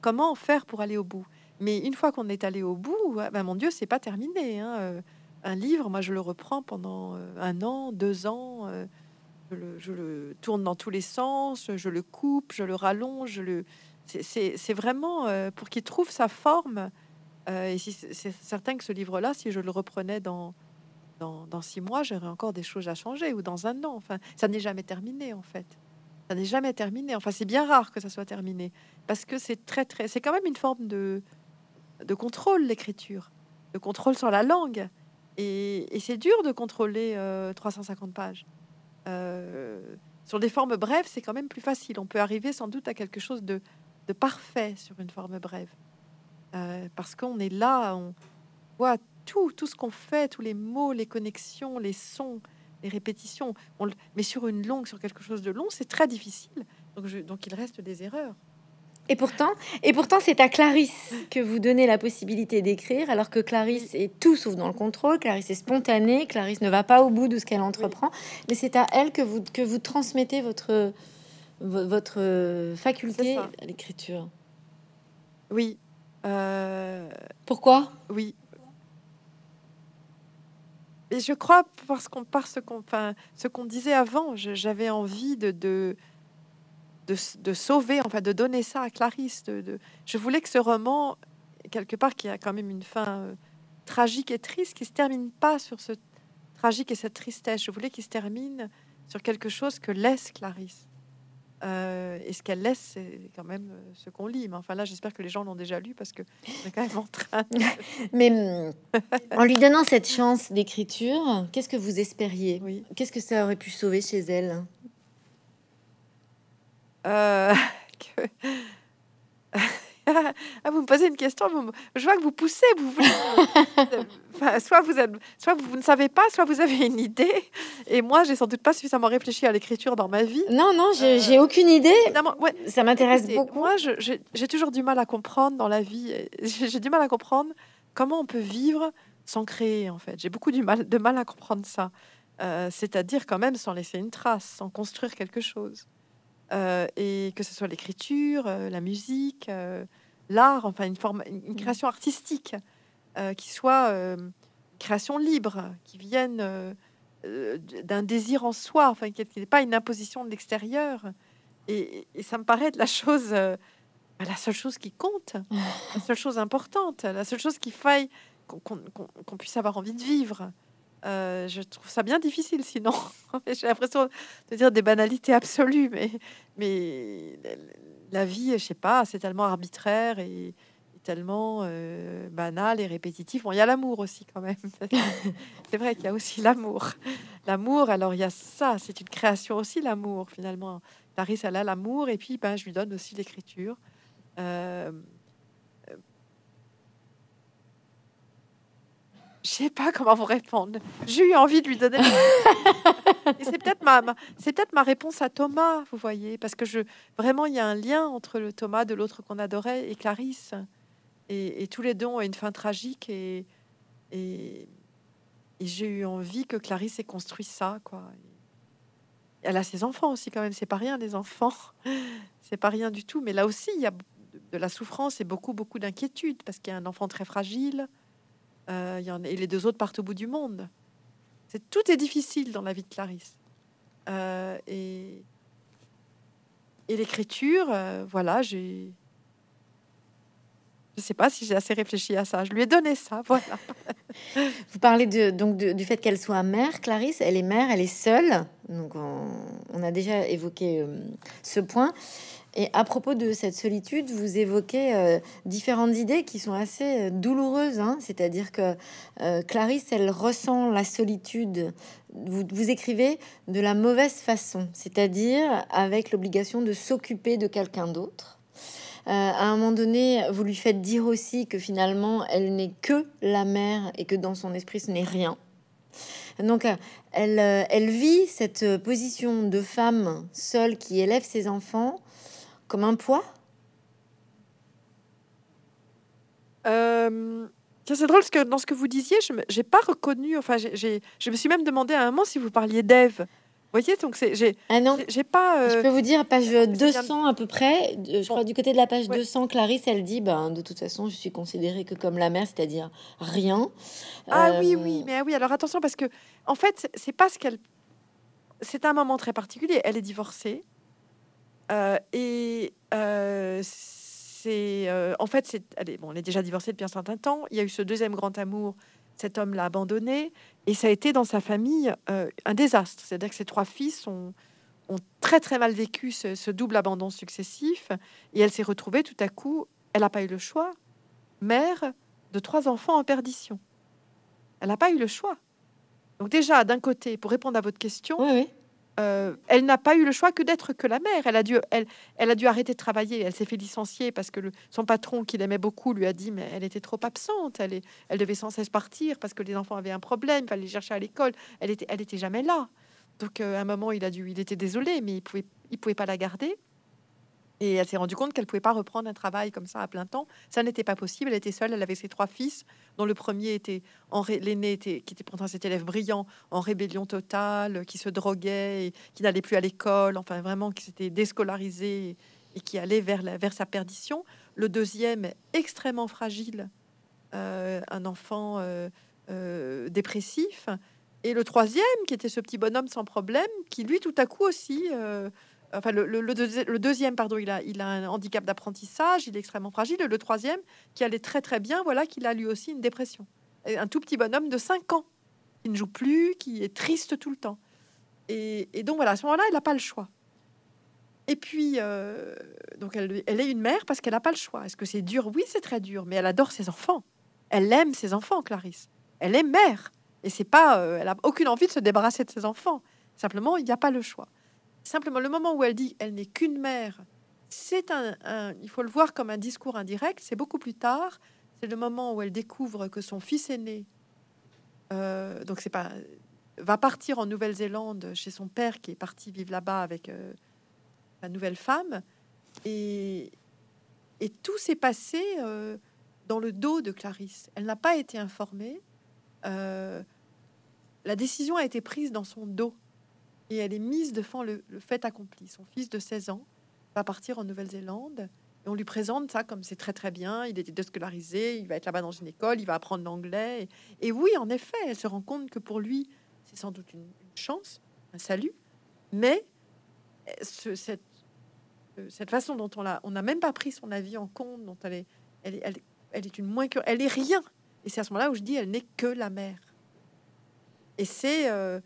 comment faire pour aller au bout. Mais une fois qu'on est allé au bout, ben mon Dieu, c'est pas terminé. Hein. Euh, un livre, moi, je le reprends pendant euh, un an, deux ans. Je le, tourne dans tous les sens, je le coupe, je le rallonge. C'est vraiment pour qu'il trouve sa forme. et c'est certain que ce livre-là, si je le reprenais dans dans, six mois, j'aurai encore des choses à changer ou dans un an. Enfin, ça n'est jamais terminé en fait. Ça n'est jamais terminé. Enfin, c'est bien rare que ça soit terminé parce que c'est très très. C'est quand même une forme de de contrôle l'écriture, de contrôle sur la langue. Et, c'est dur de contrôler 350 euh, pages. Euh, sur des formes brèves, c'est quand même plus facile. On peut arriver sans doute à quelque chose de, de parfait sur une forme brève. Euh, parce qu'on est là, on voit tout, tout ce qu'on fait, tous les mots, les connexions, les sons, les répétitions. mais sur une longue, sur quelque chose de long, c'est très difficile. Donc, donc il reste des erreurs. Et pourtant, et pourtant, c'est à Clarisse que vous donnez la possibilité d'écrire, alors que Clarisse est tout sauf dans le contrôle. Clarisse est spontanée. Clarisse ne va pas au bout de ce qu'elle entreprend, mais c'est à elle que vous que vous transmettez votre votre faculté à l'écriture. Oui. Euh, Pourquoi? Oui, et je crois parce qu'on parce qu'on enfin ce qu'on disait avant, j'avais envie de, de de, sauver, enfin de donner ça à Clarisse. De, je voulais que ce roman, quelque part, qui a quand même une fin euh, tragique et triste, qui se termine pas sur ce tragique et cette tristesse. Je voulais qu'il se termine sur quelque chose que laisse Clarisse. Euh, et ce qu'elle laisse, c'est quand même euh, ce qu'on lit. Mais enfin là, j'espère que les gens l'ont déjà lu parce que c'est quand même en train. Mais mm, en lui donnant cette chance d'écriture, qu'est-ce que vous espériez? Oui. Qu'est-ce que ça aurait pu sauver chez elle? Euh, ah, vous me posez une question, je vois que vous poussez, vous soit, vous êtes, soit vous ne savez pas, soit vous avez une idée. Et moi, j'ai sans doute pas suffisamment réfléchi à l'écriture dans ma vie. Non, non, j'ai euh, aucune idée. Ouais, ça m'intéresse beaucoup. Moi, j'ai toujours du mal à comprendre dans la vie. J'ai du mal à comprendre comment on peut vivre sans créer, en fait. J'ai beaucoup du mal, de mal à comprendre ça. Euh, c'est-à-dire quand même sans laisser une trace, sans construire quelque chose. Euh, et que ce soit l'écriture, la musique, l'art, enfin une forme, une, création artistique euh, qui soit euh, création libre, qui vienne euh, d'un désir en soi, enfin qui n'est pas une imposition de l'extérieur. Et, ça me paraît être la chose, la seule chose qui compte, la seule chose importante, la seule chose qui faille qu'on puisse avoir envie de vivre. Je trouve ça bien difficile sinon. J'ai l'impression de dire des banalités absolues, mais, mais la vie, je sais pas, c'est tellement arbitraire et, tellement euh, banal et répétitif. Bon, il y a l'amour aussi quand même. c'est vrai qu'il y a aussi l'amour. L'amour, alors il y a ça, c'est une création aussi, l'amour finalement. Clarisse, elle a l'amour et puis ben, je lui donne aussi l'écriture. Euh, je sais pas comment vous répondre. J'ai eu envie de lui donner. c'est peut-être ma, c'est peut-être ma réponse à Thomas, vous voyez, parce que vraiment il y a un lien entre le Thomas de l'autre qu'on adorait et Clarisse, et, tous les deux ont une fin tragique et et, j'ai eu envie que Clarisse ait construit ça, quoi. Elle a ses enfants aussi quand même, c'est pas rien les enfants, c'est pas rien du tout. Mais là aussi il y a de la souffrance et beaucoup beaucoup d'inquiétude parce qu'il y a un enfant très fragile euh, y en et les deux autres partent au bout du monde. C'est tout est difficile dans la vie de Clarisse. Euh, et et l'écriture, euh, voilà, j'ai je sais pas si j'ai assez réfléchi à ça. Je lui ai donné ça, voilà. Vous parlez de, donc du fait qu'elle soit mère, Clarisse. Elle est mère, elle est seule. Donc on, a déjà évoqué ce point. Et à propos de cette solitude, vous évoquez euh, différentes idées qui sont assez euh, douloureuses. Hein. C'est-à-dire que euh, Clarisse, elle ressent la solitude. Vous écrivez de la mauvaise façon, c'est-à-dire avec l'obligation de s'occuper de quelqu'un d'autre. À un moment donné, vous lui faites dire aussi que finalement, elle n'est que la mère et que dans son esprit, ce n'est rien. Donc, elle, elle vit cette position de femme seule qui élève ses enfants comme un poids euh, C'est drôle parce que dans ce que vous disiez, je n'ai pas reconnu, enfin, je me suis même demandé à un moment si vous parliez d'Ève. Voyez, donc c'est j'ai Ah j'ai- pas. je euh, peux vous dire, page bien- 200 à peu près, je Bon. crois du côté de la page Ouais. 200, Clarisse, elle dit, ben, de toute façon, je suis considérée que comme la mère, c'est-à-dire rien. Ah oui, Euh, oui, mais ah oui, alors attention parce que en fait, c'est- pas ce qu'elle. C'est un moment très particulier. Elle est divorcée euh, et c'est en fait, c'est elle est bon, elle est déjà divorcée depuis un certain temps. Il y a eu ce deuxième grand amour. Cet homme l'a abandonnée et ça a été dans sa famille euh, un désastre. C'est-à-dire que ses trois fils ont, très très mal vécu ce, ce double abandon successif et elle s'est retrouvée tout à coup. Elle n'a pas eu le choix, mère de trois enfants en perdition. Elle n'a pas eu le choix. Donc déjà, d'un côté, pour répondre à votre question, Oui, oui. Euh, elle n'a pas eu le choix que d'être que la mère. Elle a dû, elle, elle a dû arrêter de travailler. Elle s'est fait licencier parce que son patron, qui l'aimait beaucoup, lui a dit mais elle était trop absente. Elle, est, elle devait sans cesse partir parce que les enfants avaient un problème. Il fallait les chercher à l'école. Elle était, elle était jamais là. Donc euh, à un moment, il a dû, il était désolé, mais il pouvait, il pouvait pas la garder. Et elle s'est rendue compte qu'elle pouvait pas reprendre un travail comme ça à plein temps. Ça n'était pas possible. Elle était seule. Elle avait ses trois fils, dont le premier était l'aîné était qui était pourtant cet élève brillant, en rébellion totale, qui se droguait, et qui n'allait plus à l'école. Enfin, vraiment, qui s'était déscolarisé et qui allait vers la, vers sa perdition. Le deuxième, extrêmement fragile, euh, un enfant euh, euh, dépressif. Et le troisième, qui était ce petit bonhomme sans problème, qui lui, tout à coup aussi, enfin le, le- le deuxi- le deuxième, pardon, il a, un handicap d'apprentissage, il est extrêmement fragile. Et le troisième, qui allait très très bien, voilà qu'il a lui aussi une dépression. Un tout petit bonhomme de 5 ans, qui ne joue plus, qui est triste tout le temps. Et, donc voilà, à ce moment-là, elle n'a pas le choix. Et puis, euh, donc elle, elle est une mère parce qu'elle n'a pas le choix. Est-ce que c'est dur? Oui, c'est très dur, mais elle adore ses enfants. Elle aime ses enfants, Clarisse. Elle est mère. Et c'est pas, euh, elle a aucune envie de se débarrasser de ses enfants. Simplement, il n'y a pas le choix. Simplement, le moment où elle dit elle n'est qu'une mère, c'est un, il faut le voir comme un discours indirect. C'est beaucoup plus tard. C'est le moment où elle découvre que son fils aîné, euh, donc c'est pas, va partir en Nouvelle-Zélande chez son père qui est parti vivre là-bas avec euh, la nouvelle femme, et, et tout s'est passé euh, dans le dos de Clarisse. Elle n'a pas été informée. Euh, la décision a été prise dans son dos et elle est mise devant le, le fait accompli. Son fils de 16 ans va partir en Nouvelle-Zélande et on lui présente ça comme c'est très très bien. Il était déscolarisé, il va être là-bas dans une école, il va apprendre l'anglais. Et, oui, en effet, elle se rend compte que pour lui, c'est sans doute une, chance, un salut, mais euh, euh, cette façon dont on l'a, on n'a même pas pris son avis en compte, dont est, est, elle, est- elle est une moins que, elle est rien. Et c'est à ce moment-là où je dis, elle n'est que la mère. Et c'est, euh,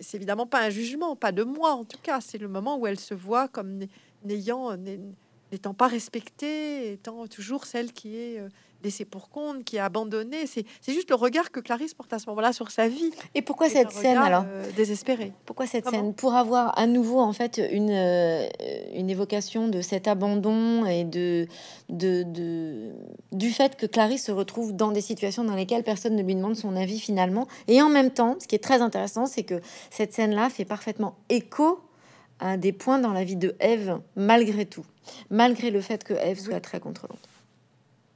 c'est évidemment pas un jugement, pas de moi en tout cas. C'est le moment où elle se voit comme n'ayant, n'étant pas respectée, étant toujours celle qui est laissée pour compte, qui est abandonnée. C'est, juste le regard que Clarisse porte à ce moment-là sur sa vie. Et pourquoi cette scène alors? euh, désespéré. Pourquoi cette Comment scène? Pour avoir à nouveau en fait une, euh, une évocation de cet abandon et de, de, de- du fait que Clarisse se retrouve dans des situations dans lesquelles personne ne lui demande son avis finalement. Et en même temps, ce qui est très intéressant, c'est que cette scène-là fait parfaitement écho à des points dans la vie de Ève, malgré tout, malgré le fait que Ève soit très contrôlante.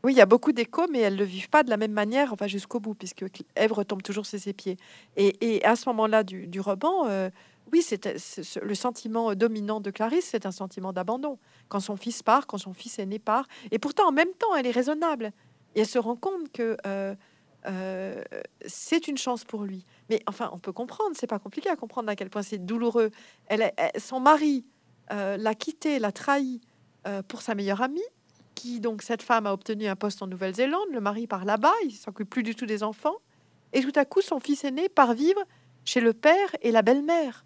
Oui, il y a beaucoup d'échos, mais elles ne le vivent pas de la même manière, enfin jusqu'au bout, puisque Ève retombe toujours sur ses pieds. Et, à ce moment-là du, du euh, oui, c'est le sentiment dominant de Clarisse, c'est un sentiment d'abandon. Quand son fils part, quand son fils aîné part, et pourtant en même temps, elle est raisonnable. Et elle se rend compte que euh, euh, c'est une chance pour lui. Mais enfin, on peut comprendre, c'est pas compliqué à comprendre à quel point c'est douloureux. Elle, son mari l'a quitté, l'a trahi pour sa meilleure amie donc cette femme a obtenu un poste en Nouvelle-Zélande, le mari part là-bas, il s'occupe plus du tout des enfants, et tout à coup son fils aîné part vivre chez le père et la belle-mère.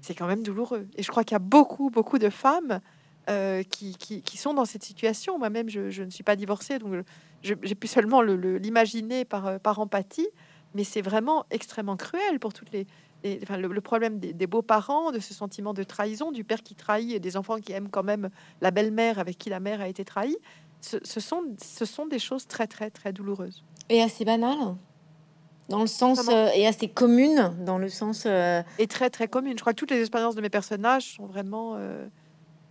C'est quand même douloureux. Et je crois qu'il y a beaucoup, beaucoup de femmes euh, qui, sont dans cette situation. Moi-même, je, ne suis pas divorcée, donc j'ai pu seulement le- le- l'imaginer euh, par empathie, mais c'est vraiment extrêmement cruel pour toutes les... enfin, le, le problème des, des beaux-parents, de ce sentiment de trahison, du père qui trahit et des enfants qui aiment quand même la belle-mère avec qui la mère a été trahie, ce, ce sont, ce sont des choses très, très, très douloureuses. Et assez banal, dans le sens, euh, et assez commune, dans le sens... euh, Et très, très communes. Je crois que toutes les expériences de mes personnages sont vraiment, euh,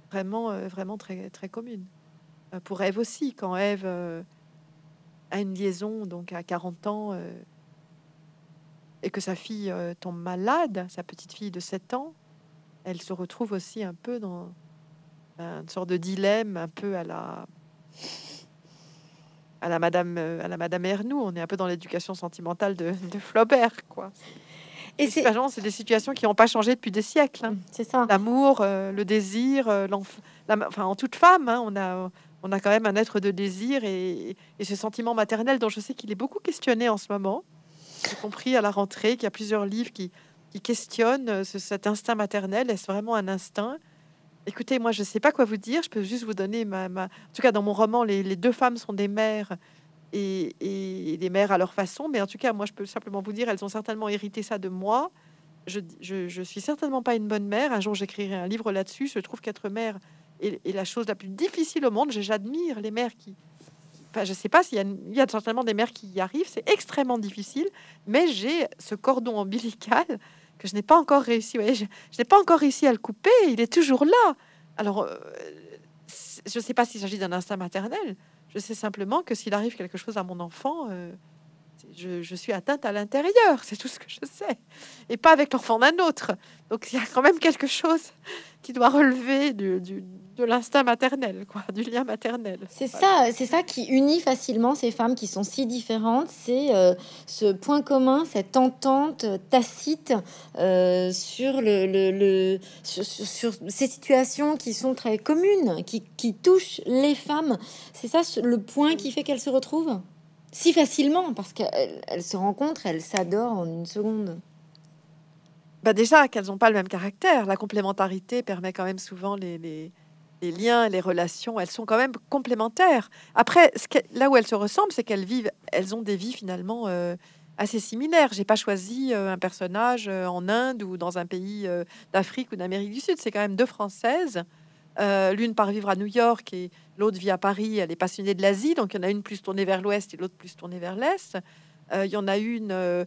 vraiment, vraiment très, très communes. Pour Ève aussi, quand euh, a une liaison, donc à 40 ans, et que sa fille euh, tombe malade, sa petite fille de 7 ans, elle se retrouve aussi un peu dans une sorte de dilemme, un peu à la à la Madame à la Madame Ernoux. On est un peu dans l'éducation sentimentale de, de Flaubert, quoi. Et c'est c'est des situations qui n'ont pas changé depuis des siècles. Hein. C'est ça. L'amour, le désir, l'enfant, enfin en toute femme, hein, on a on a quand même un être de désir et, ce sentiment maternel dont je sais qu'il est beaucoup questionné en ce moment, y compris à la rentrée, qu'il y a plusieurs livres qui, questionnent euh, cet instinct maternel. Est-ce vraiment un instinct? Écoutez, moi, je ne sais pas quoi vous dire. Je peux juste vous donner ma... En tout cas, dans mon roman, les, deux femmes sont des mères et, des mères à leur façon. Mais en tout cas, moi, je peux simplement vous dire, elles ont certainement hérité ça de moi. Je, je, suis certainement pas une bonne mère. Un jour, j'écrirai un livre là-dessus. Je trouve qu'être mère et, la chose la plus difficile au monde. J'admire les mères qui. Enfin, je sais pas s'il y, a, certainement des mères qui y arrivent. C'est extrêmement difficile, mais j'ai ce cordon ombilical que je n'ai pas encore réussi. je, n'ai pas encore réussi à le couper. Il est toujours là. Alors, euh, je ne sais pas s'il s'agit d'un instinct maternel. Je sais simplement que s'il arrive quelque chose à mon enfant, euh, je, suis atteinte à l'intérieur, c'est tout ce que je sais, et pas avec l'enfant d'un autre. Donc il y a quand même quelque chose qui doit relever du, de l'instinct maternel, quoi, du lien maternel. C'est ça, c'est ça qui unit facilement ces femmes qui sont si différentes. C'est euh, ce point commun, cette entente tacite euh, sur le, le, sur, ces situations qui sont très communes, qui, qui touchent les femmes. C'est ça le point qui fait qu'elles se retrouvent si facilement parce qu'elles se rencontrent, elles s'adorent en une seconde. Bah déjà qu'elles n'ont pas le même caractère. La complémentarité permet quand même souvent les, les, les liens, les relations. Elles sont quand même complémentaires. Après, là où elles se ressemblent, c'est qu'elles vivent, elles ont des vies finalement euh, assez similaires. J'ai pas choisi euh, un personnage euh, en Inde ou dans un pays d'Afrique ou d'Amérique du Sud. C'est quand même deux Françaises l'une part vivre à New York et l'autre vit à Paris. Elle est passionnée de l'Asie, donc il y en a une plus tournée vers l'ouest et l'autre plus tournée vers l'est. Il y en a une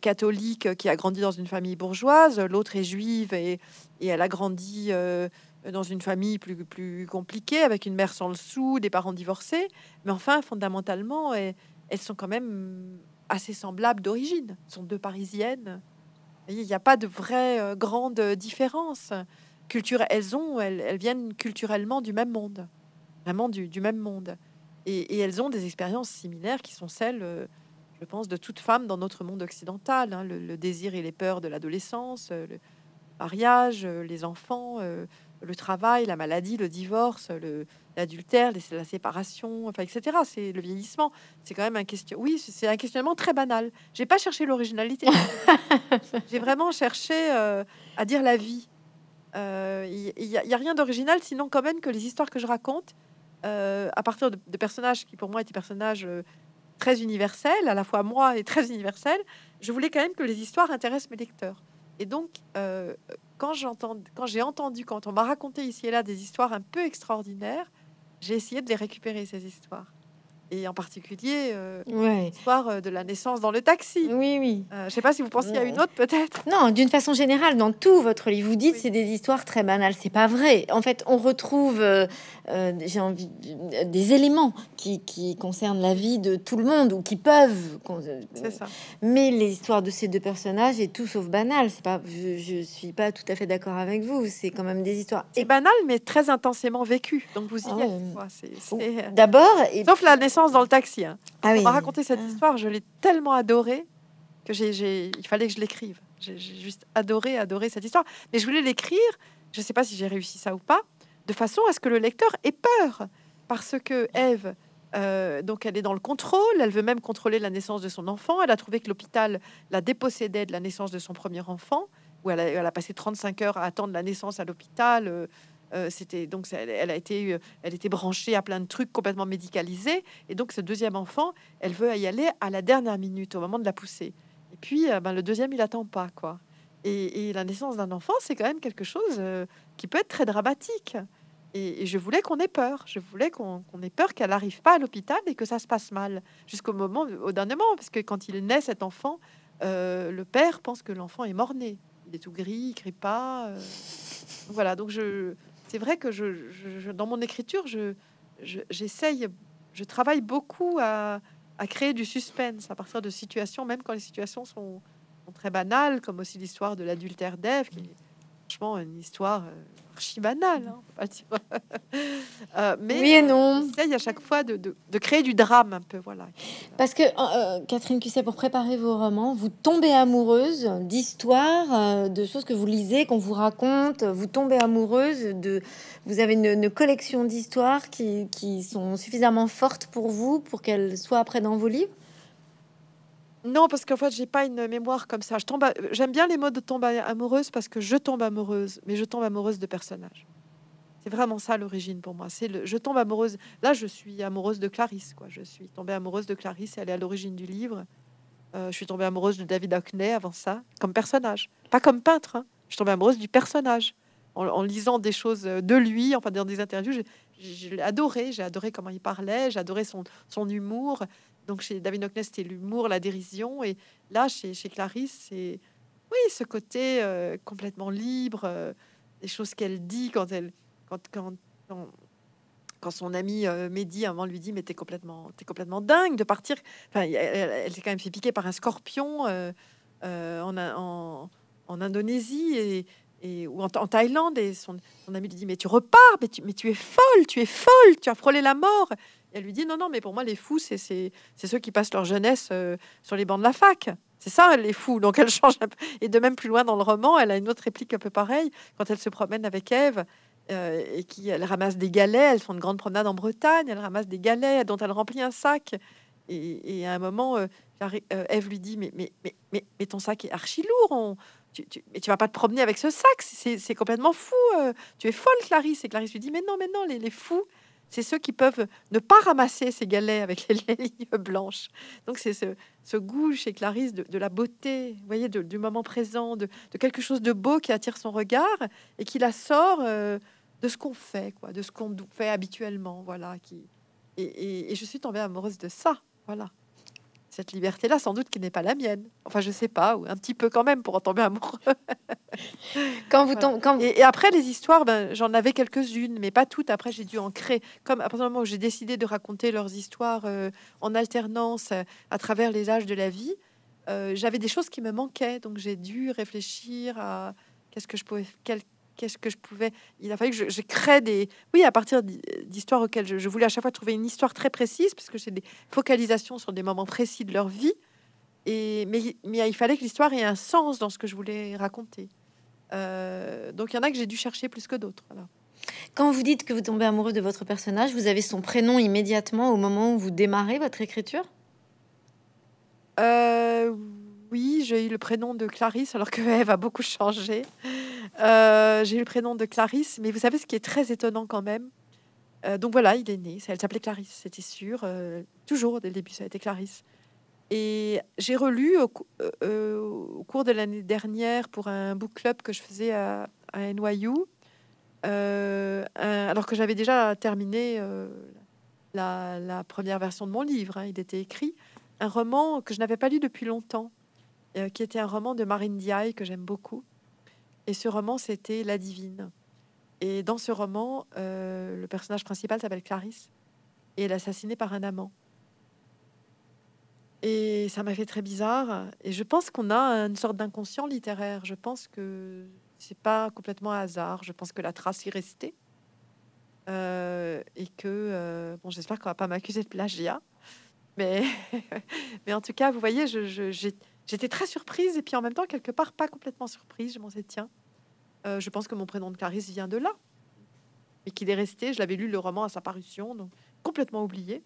catholique qui a grandi dans une famille bourgeoise, l'autre est juive et, elle a grandi dans une famille plus, compliquée, avec une mère sans le sou, des parents divorcés. Mais enfin, fondamentalement, elles, elles sont quand même assez semblables d'origine. sont deux parisiennes. Il n'y a pas de vraie grande différence elles elles, viennent culturellement du même monde, vraiment du, même monde, et, elles ont des expériences similaires qui sont celles, euh, je pense, de toute femme dans notre monde occidental, hein, le, désir et les peurs de l'adolescence, euh, le mariage, euh, les enfants, le travail, la maladie, le divorce, le l'adultère, la séparation, enfin, etc. C'est le vieillissement. C'est quand même un question. Oui, c'est un questionnement très banal. J'ai pas cherché l'originalité. J'ai vraiment cherché à dire la vie il euh, n'y a, rien d'original, sinon quand même que les histoires que je raconte, euh, à partir de, personnages qui pour moi étaient personnages euh, très universels, à la fois moi et très universels, je voulais quand même que les histoires intéressent mes lecteurs. Et donc, quand j'entends, quand j'ai entendu, quand on m'a raconté ici et là des histoires un peu extraordinaires, j'ai essayé de les récupérer ces histoires et en particulier euh, l'histoire euh, de la naissance dans le taxi. Oui, oui. Euh, je sais pas si vous pensez à une autre peut-être. Non, d'une façon générale, dans tout votre livre, vous dites c'est des histoires très banales. C'est pas vrai. En fait, on retrouve, j'ai envie, des éléments qui, qui, concernent la vie de tout le monde ou qui peuvent. C'est ça. Mais l'histoire de ces deux personnages est tout sauf banal. C'est pas, je, je, suis pas tout à fait d'accord avec vous. C'est quand même des histoires. C'est banal, mais très intensément vécu. Donc vous y ah êtes. D'abord, sauf la naissance dans le taxi. Hein. Ah On m'a raconté cette ah. histoire, je l'ai tellement adorée que j'ai, il fallait que je l'écrive. J'ai juste adoré, adoré cette histoire. Mais je voulais l'écrire, je ne sais pas si j'ai réussi ça ou pas, de façon à ce que le lecteur ait peur. Parce que Eve, euh, donc elle est dans le contrôle, elle veut même contrôler la naissance de son enfant. Elle a trouvé que l'hôpital la dépossédait de la naissance de son premier enfant, où elle a, elle a passé 35 heures à attendre la naissance à l'hôpital. Euh, euh, c'était donc elle, a été, euh, elle était branchée à plein de trucs complètement médicalisés. Et donc ce deuxième enfant, elle veut y aller à la dernière minute, au moment de la pousser. Et puis euh, ben, le deuxième, il attend pas quoi. Et, la naissance d'un enfant, c'est quand même quelque chose qui peut être très dramatique. Et, je voulais qu'on ait peur. Je voulais qu'on ait peur qu'elle n'arrive pas à l'hôpital et que ça se passe mal jusqu'au moment, au dernier moment, parce que quand il naît cet enfant, le père pense que l'enfant est mort-né. Il est tout gris, il crie pas. Voilà, donc je, c'est vrai que je, dans mon écriture, je, j'essaye, je, travaille beaucoup à, créer du suspense à partir de situations, même quand les situations sont, très banales, comme aussi l'histoire de l'adultère d'Ève, qui est franchement une histoire euh, archi banale. hein, on dire. Euh, mais Oui et euh, non. on essaye à chaque fois de, de- de créer du drame un peu, voilà. Parce que, euh, Catherine Cusset, pour préparer vos romans, vous tombez amoureuse d'histoires, euh, de choses que vous lisez, qu'on vous raconte. Vous tombez amoureuse de. Vous avez une, une collection d'histoires qui, qui sont suffisamment fortes pour vous pour qu'elles soient après dans vos livres. Non, parce qu'en fait, j'ai pas une mémoire comme ça. Je tombe, j'aime bien les mots de tombe amoureuse parce que je tombe amoureuse, mais je tombe amoureuse de personnages. C'est vraiment ça l'origine pour moi. C'est le, je tombe amoureuse. Là, je suis amoureuse de Clarisse, quoi. Je suis tombée amoureuse de Clarisse. Elle est à l'origine du livre. Euh, je suis tombée amoureuse de David Hockney avant ça, comme personnage, pas comme peintre. hein. Je suis tombée amoureuse du personnage en, lisant des choses de lui, enfin dans des interviews. j'ai- j'ai- adoré. J'ai adoré comment il parlait. J'ai adoré son, son humour. Donc chez David Hockney, c'était l'humour, la dérision. Et là, chez, Clarisse, c'est oui, ce côté euh, complètement libre, euh, des choses qu'elle dit quand elle, quand, quand, quand, son ami euh, avant lui dit mais t'es complètement, t'es complètement dingue de partir. Enfin, elle, s'est quand même fait piquer par un scorpion euh, euh, en, en, en Indonésie et, et ou en, Thaïlande et son, son ami lui dit mais tu repars, mais tu, es folle, tu es folle, tu as frôlé la mort. Elle lui dit non non mais pour moi les fous c'est ceux qui passent leur jeunesse euh, sur les bancs de la fac. C'est ça, les fous. Donc elle change un peu. Et de même plus loin dans le roman, elle a une autre réplique un peu pareille quand elle se promène avec Ève euh, et qui elle ramasse des galets. Elles font une grande promenade en Bretagne. Elle ramasse des galets dont elle remplit un sac. Et, à un moment, euh, Clari- euh, Ève lui dit mais, ton sac est archi lourd. Tu, vas pas te promener avec ce sac. C'est complètement fou. euh, tu es folle, Clarisse. Et Clarisse lui dit mais non, mais non, les, fous. C'est ceux qui peuvent ne pas ramasser ces galets avec les, lignes blanches. Donc c'est ce, goût chez Clarisse de, la beauté, voyez, du moment présent, de, quelque chose de beau qui attire son regard et qui la sort euh, de ce qu'on fait, quoi, de ce qu'on fait habituellement, voilà. Qui et- et je suis tombée amoureuse de ça, voilà. Cette liberté-là, sans doute, qui n'est pas la mienne. Enfin, je sais pas, ou un petit peu quand même pour en tomber amoureux. Quand vous tombez, quand vous- Et, et après, les histoires, ben, j'en avais quelques-unes, mais pas toutes. Après, j'ai dû en créer. Comme à partir du moment où j'ai décidé de raconter leurs histoires euh, en alternance euh, à travers les âges de la vie, euh, j'avais des choses qui me manquaient. Donc, j'ai dû réfléchir à qu'est-ce que je pouvais, quel- qu'est-ce que je pouvais. Il a fallu que je, je crée des. Oui, à partir d'hi- d'histoires auxquelles je, je voulais à chaque fois trouver une histoire très précise, parce que j'ai des focalisations sur des moments précis de leur vie. Et, mais, mais il fallait que l'histoire ait un sens dans ce que je voulais raconter. Euh, donc il y en a que j'ai dû chercher plus que d'autres. Voilà. quand vous dites que vous tombez amoureux de votre personnage, vous avez son prénom immédiatement au moment où vous démarrez votre écriture? Euh, oui, j'ai eu le prénom de Clarisse alors que Eve a beaucoup changé. Euh, j'ai eu le prénom de Clarisse, mais vous savez ce qui est très étonnant quand même? Euh, donc voilà, il est né. Elle s'appelait Clarisse, c'était sûr. Euh, toujours dès le début, ça a été Clarisse. Et j'ai relu au, cou- au cours de l'année dernière pour un book club que je faisais à, à NYU, alors que j'avais déjà terminé la, première version de mon livre. hein, il était écrit un roman que je n'avais pas lu depuis longtemps, qui était un roman de Marine Diaye que j'aime beaucoup. Et ce roman, c'était La Divine. Et dans ce roman, euh, le personnage principal s'appelle Clarisse et elle est assassinée par un amant. Et ça m'a fait très bizarre. Et je pense qu'on a une sorte d'inconscient littéraire. Je pense que c'est pas complètement hasard. Je pense que la trace y restait. Euh, et que, euh, bon, j'espère qu'on va pas m'accuser de plagiat. Mais, mais en tout cas, vous voyez, je- je- j'étais très surprise et puis en même temps, quelque part, pas complètement surprise. Je m'en dit, tiens, euh, je pense que mon prénom de Clarisse vient de là. Et qu'il est resté, je l'avais lu le roman à sa parution, donc complètement oublié.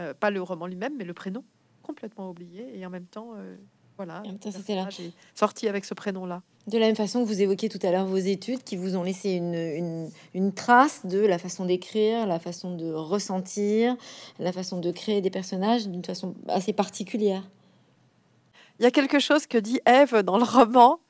Euh, pas le roman lui-même, mais le prénom, complètement oublié. Et en même temps, euh, voilà, En même le temps, c'était là. est sorti avec ce prénom-là. De la même façon que vous évoquiez tout à l'heure vos études qui vous ont laissé une, une- une trace de la façon d'écrire, la façon de ressentir, la façon de créer des personnages d'une façon assez particulière. Il y a quelque chose que dit Ève dans le roman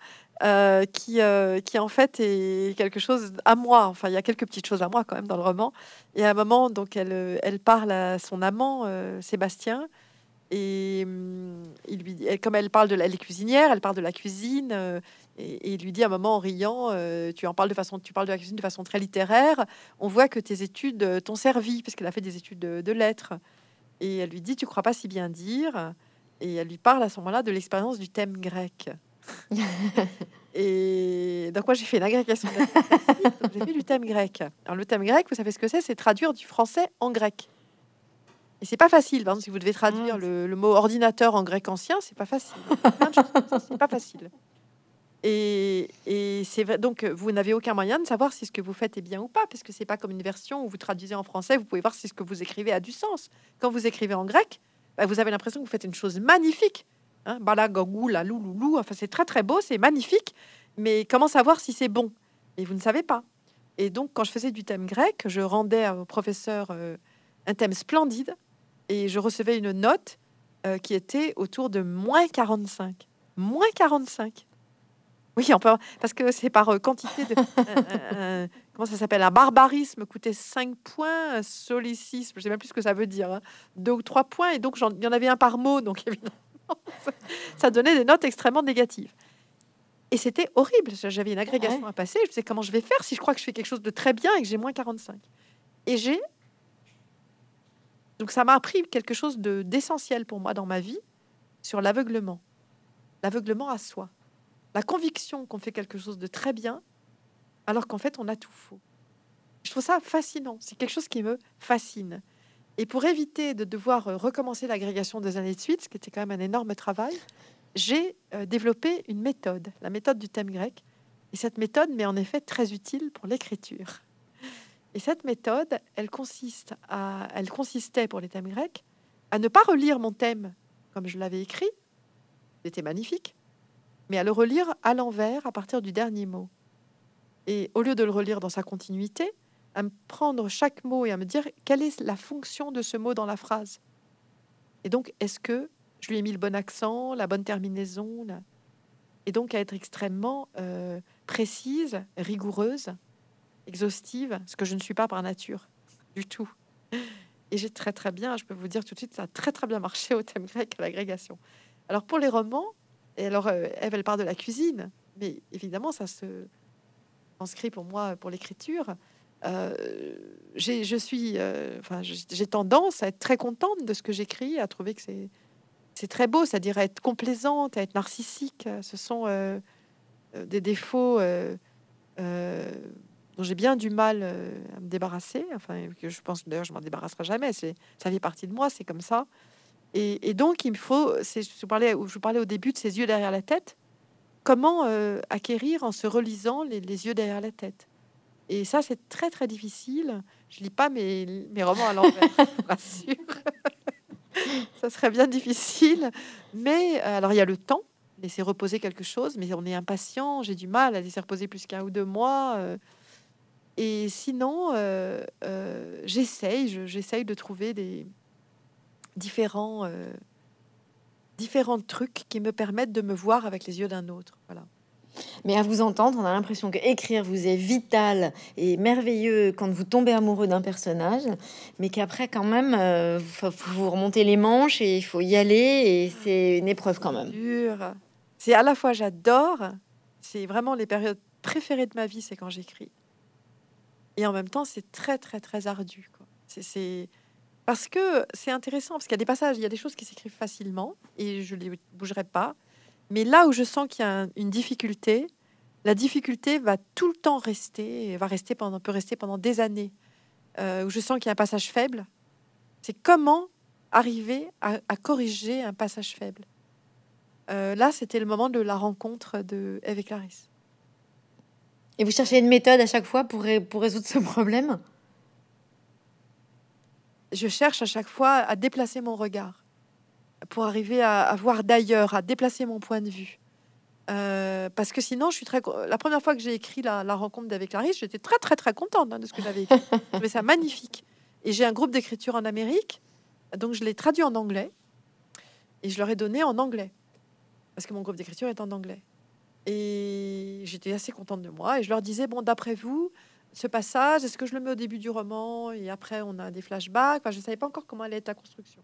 euh, qui, euh, qui en fait est quelque chose à moi. Enfin, il y a quelques petites choses à moi quand même dans le roman. Et à un moment, donc, elle, euh, elle parle à son amant Sébastien. Et hum, il lui, elle- comme elle parle de la elle cuisinière, elle parle de la cuisine, et, il lui dit à un moment en riant, tu en parles de façon, tu parles de la cuisine de façon très littéraire. On voit que tes études t'ont servi parce qu'elle a fait des études de, de lettres. Et elle lui dit, tu crois pas si bien dire Et elle lui parle à ce moment-là de l'expérience du thème grec. et donc moi j'ai fait une agrégation. J'ai fait du thème grec. Alors le thème grec, vous savez ce que c'est? C'est traduire du français en grec. Et c'est pas facile. Par exemple, si vous devez traduire ah. le, mot ordinateur en grec ancien, c'est pas facile. C'est pas facile. Et, et c'est vrai. Donc, vous n'avez aucun moyen de savoir si ce que vous faites est bien ou pas, parce que c'est pas comme une version où vous traduisez en français. Vous pouvez voir si ce que vous écrivez a du sens. Quand vous écrivez en grec, bah, vous avez l'impression que vous faites une chose magnifique. Hein, balagogou, la louloulou. Enfin, c'est très très beau, c'est magnifique. Mais comment savoir si c'est bon? Et vous ne savez pas. Et donc, quand je faisais du thème grec, je rendais au professeur euh, un thème splendide et je recevais une note euh, qui était autour de moins 45. Moins 45. Oui, on peut, parce que c'est par euh, quantité de. comment ça s'appelle? Un barbarisme coûtait 5 points, un solécisme, je sais même plus ce que ça veut dire, hein, 2 ou 3 points, et donc il y en avait un par mot, donc évidemment, ça donnait des notes extrêmement négatives. Et c'était horrible. J'avais une agrégation à passer. Je sais comment je vais faire si je crois que je fais quelque chose de très bien et que j'ai moins 45. Et j'ai donc ça m'a appris quelque chose de d'essentiel pour moi dans ma vie sur l'aveuglement. L'aveuglement à soi. La conviction qu'on fait quelque chose de très bien alors qu'en fait on a tout faux. Je trouve ça fascinant. C'est quelque chose qui me fascine. Et pour éviter de devoir euh, recommencer l'agrégation des années de suite, ce qui était quand même un énorme travail, j'ai euh, développé une méthode, la méthode du thème grec. Et cette méthode m'est en effet très utile pour l'écriture. Et cette méthode, elle, consiste à, elle consistait pour les thèmes grecs à ne pas relire mon thème comme je l'avais écrit, c'était magnifique, mais à le relire à l'envers à partir du dernier mot. Et au lieu de le relire dans sa continuité, à me prendre chaque mot et à me dire quelle est la fonction de ce mot dans la phrase? Et donc, est-ce que je lui ai mis le bon accent, la bonne terminaison Et donc à être extrêmement euh, précise, rigoureuse exhaustive, ce que je ne suis pas par nature du tout. Et j'ai très très bien, je peux vous dire tout de suite, ça a très très bien marché au thème grec à l'agrégation. Alors pour les romans, et alors euh, Eve, elle parle de la cuisine, mais évidemment ça se inscrit pour moi pour l'écriture. Euh, je suis, euh, enfin, j'ai tendance à être très contente de ce que j'écris, à trouver que c'est c'est très beau, c'est-à-dire être complaisante, à être narcissique. Ce sont des défauts dont j'ai bien du mal euh, à me débarrasser. Enfin, je pense d'ailleurs je m'en débarrasserai jamais. C'est ça fait partie de moi, c'est comme ça. Et, donc il me faut, je parlais, je parlais au début de ces yeux derrière la tête. Comment euh, acquérir en se relisant les, yeux derrière la tête Et ça c'est très très difficile. Je lis pas mes, mes romans à l'envers, rassure. ça serait bien difficile. Mais euh, alors il y a le temps laisser reposer quelque chose, mais on est impatient, j'ai du mal à laisser reposer plus qu'un ou deux mois. Et sinon, euh, euh, j'essaye, j'essaye de trouver des différents, euh, différents trucs qui me permettent de me voir avec les yeux d'un autre. Voilà. Mais à vous entendre, on a l'impression que écrire vous est vital et merveilleux quand vous tombez amoureux d'un personnage, mais qu'après quand même, il faut, vous remonter les manches et il faut y aller et c'est une épreuve quand même. C'est à la fois j'adore, c'est vraiment les périodes préférées de ma vie, c'est quand j'écris. Et en même temps, c'est très, très, très ardu. C'est parce que c'est intéressant, parce qu'il y a des passages, il y a des choses qui s'écrivent facilement et je les bougerai pas. Mais là où je sens qu'il y a une difficulté, la difficulté va tout le temps rester, va rester peut rester pendant des années. Euh, où je sens qu'il y a un passage faible, c'est comment arriver à, corriger un passage faible. Euh, là, c'était le moment de la rencontre de Eve et Clarisse. Et vous cherchez une méthode à chaque fois pour, pour résoudre ce problème? Je cherche à chaque fois à déplacer mon regard pour arriver à, voir d'ailleurs, à déplacer mon point de vue. Euh, parce que sinon, je suis très. La première fois que j'ai écrit la, rencontre d'avec Clarisse, j'étais très très très contente hein, de ce que j'avais écrit. trouvais ça magnifique. Et j'ai un groupe d'écriture en Amérique, donc je l'ai traduit en anglais et je leur ai donné en anglais parce que mon groupe d'écriture est en anglais. Et j'étais assez contente de moi. Et je leur disais, bon, d'après vous, ce passage, est-ce que je le mets au début du roman et après on a des flashbacks? Enfin, Je ne savais pas encore comment allait être la construction.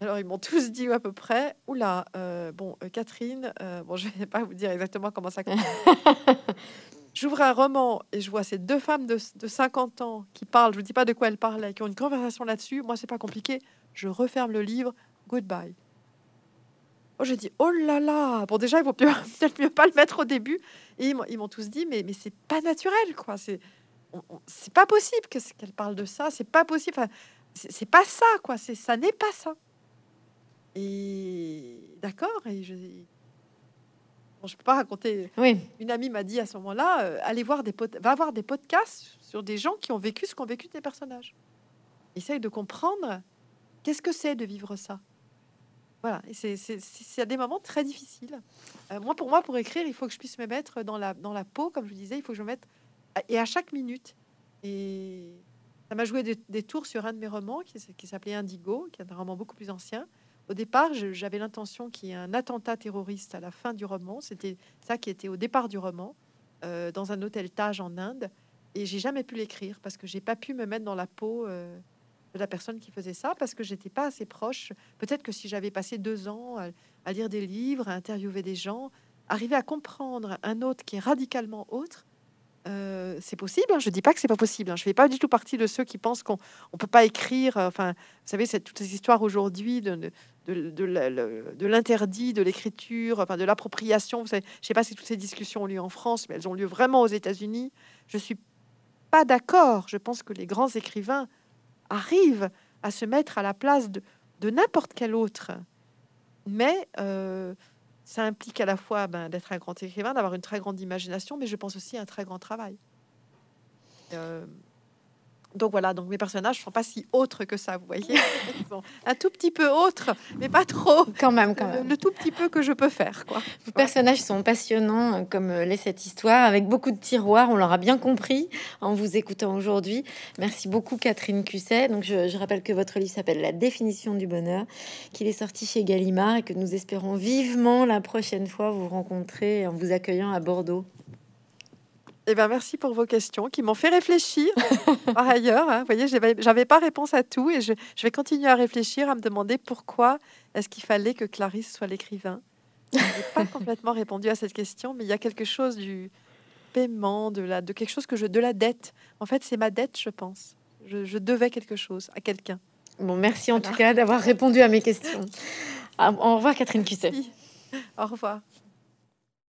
Alors ils m'ont tous dit à peu près, oula, euh, bon, euh, Catherine, euh, bon, je vais pas vous dire exactement comment ça. j'ouvre un roman et je vois ces deux femmes de, de 50 ans qui parlent, je ne dis pas de quoi elles parlaient, qui ont une conversation là-dessus, moi, c'est pas compliqué. Je referme le livre, goodbye. Oh, j'ai dit, oh là là, bon, déjà, il vaut peut-être mieux pas le mettre au début. Et ils m'ont tous dit, mais, mais c'est pas naturel, quoi. C'est c'est pas possible que qu'elle parle de ça. C'est pas possible. c'est pas ça, quoi. C'est ça n'est pas ça. Et d'accord. Et je, je peux pas raconter. Oui. Une amie m'a dit à ce moment-là, euh, allez voir des va voir des podcasts sur des gens qui ont vécu ce qu'ont vécu des personnages. Essaye de comprendre qu'est-ce que c'est de vivre ça. Voilà, c'est à des moments très difficiles. Euh, moi, pour moi, pour écrire, il faut que je puisse me mettre dans la, dans la peau, comme je disais, il faut que je me mette et à chaque minute. Et ça m'a joué des, tours sur un de mes romans qui, s'appelait Indigo, qui est un roman beaucoup plus ancien. Au départ, j'avais l'intention qu'il y ait un attentat terroriste à la fin du roman. C'était ça qui était au départ du roman, euh, dans un hôtel Taj en Inde. Et j'ai jamais pu l'écrire parce que j'ai pas pu me mettre dans la peau euh, de la personne qui faisait ça parce que j'étais pas assez proche. Peut-être que si j'avais passé deux ans à, lire des livres, à interviewer des gens, arriver à comprendre un autre qui est radicalement autre, euh, c'est possible. Hein. Je dis pas que c'est pas possible. Hein. Je fais pas du tout partie de ceux qui pensent qu'on on peut pas écrire. Euh, enfin, vous savez, toutes ces histoires aujourd'hui de, de, de, l'interdit de l'écriture, enfin de l'appropriation. Je sais pas si toutes ces discussions ont lieu en France, mais elles ont lieu vraiment aux États-Unis. Je suis pas d'accord. Je pense que les grands écrivains arrive à se mettre à la place de, n'importe quel autre. Mais euh, ça implique à la fois ben, d'être un grand écrivain, d'avoir une très grande imagination, mais je pense aussi un très grand travail. Euh, donc voilà, donc mes personnages sont pas si autres que ça, vous voyez. un tout petit peu autres, mais pas trop. Quand même, quand même. Le, tout petit peu que je peux faire, quoi. Vos personnages sont passionnants, euh, comme euh, l'est cette histoire, avec beaucoup de tiroirs. On l'aura bien compris en vous écoutant aujourd'hui. Merci beaucoup, Catherine Cusset. Donc je, je rappelle que votre livre s'appelle La définition du bonheur, qu'il est sorti chez Gallimard et que nous espérons vivement la prochaine fois vous rencontrer en vous accueillant à Bordeaux. Eh ben, merci pour vos questions qui m'ont fait réfléchir. par ailleurs, hein. vous voyez, j'avais pas réponse à tout et je, vais continuer à réfléchir, à me demander pourquoi est-ce qu'il fallait que Clarisse soit l'écrivain. Je n'ai pas complètement répondu à cette question, mais il y a quelque chose du paiement, de la, de quelque chose que je, de la dette. En fait, c'est ma dette, je pense. Je, devais quelque chose à quelqu'un. Bon, merci en tout cas d'avoir répondu à mes questions. Au revoir, Catherine Cusset. Au revoir.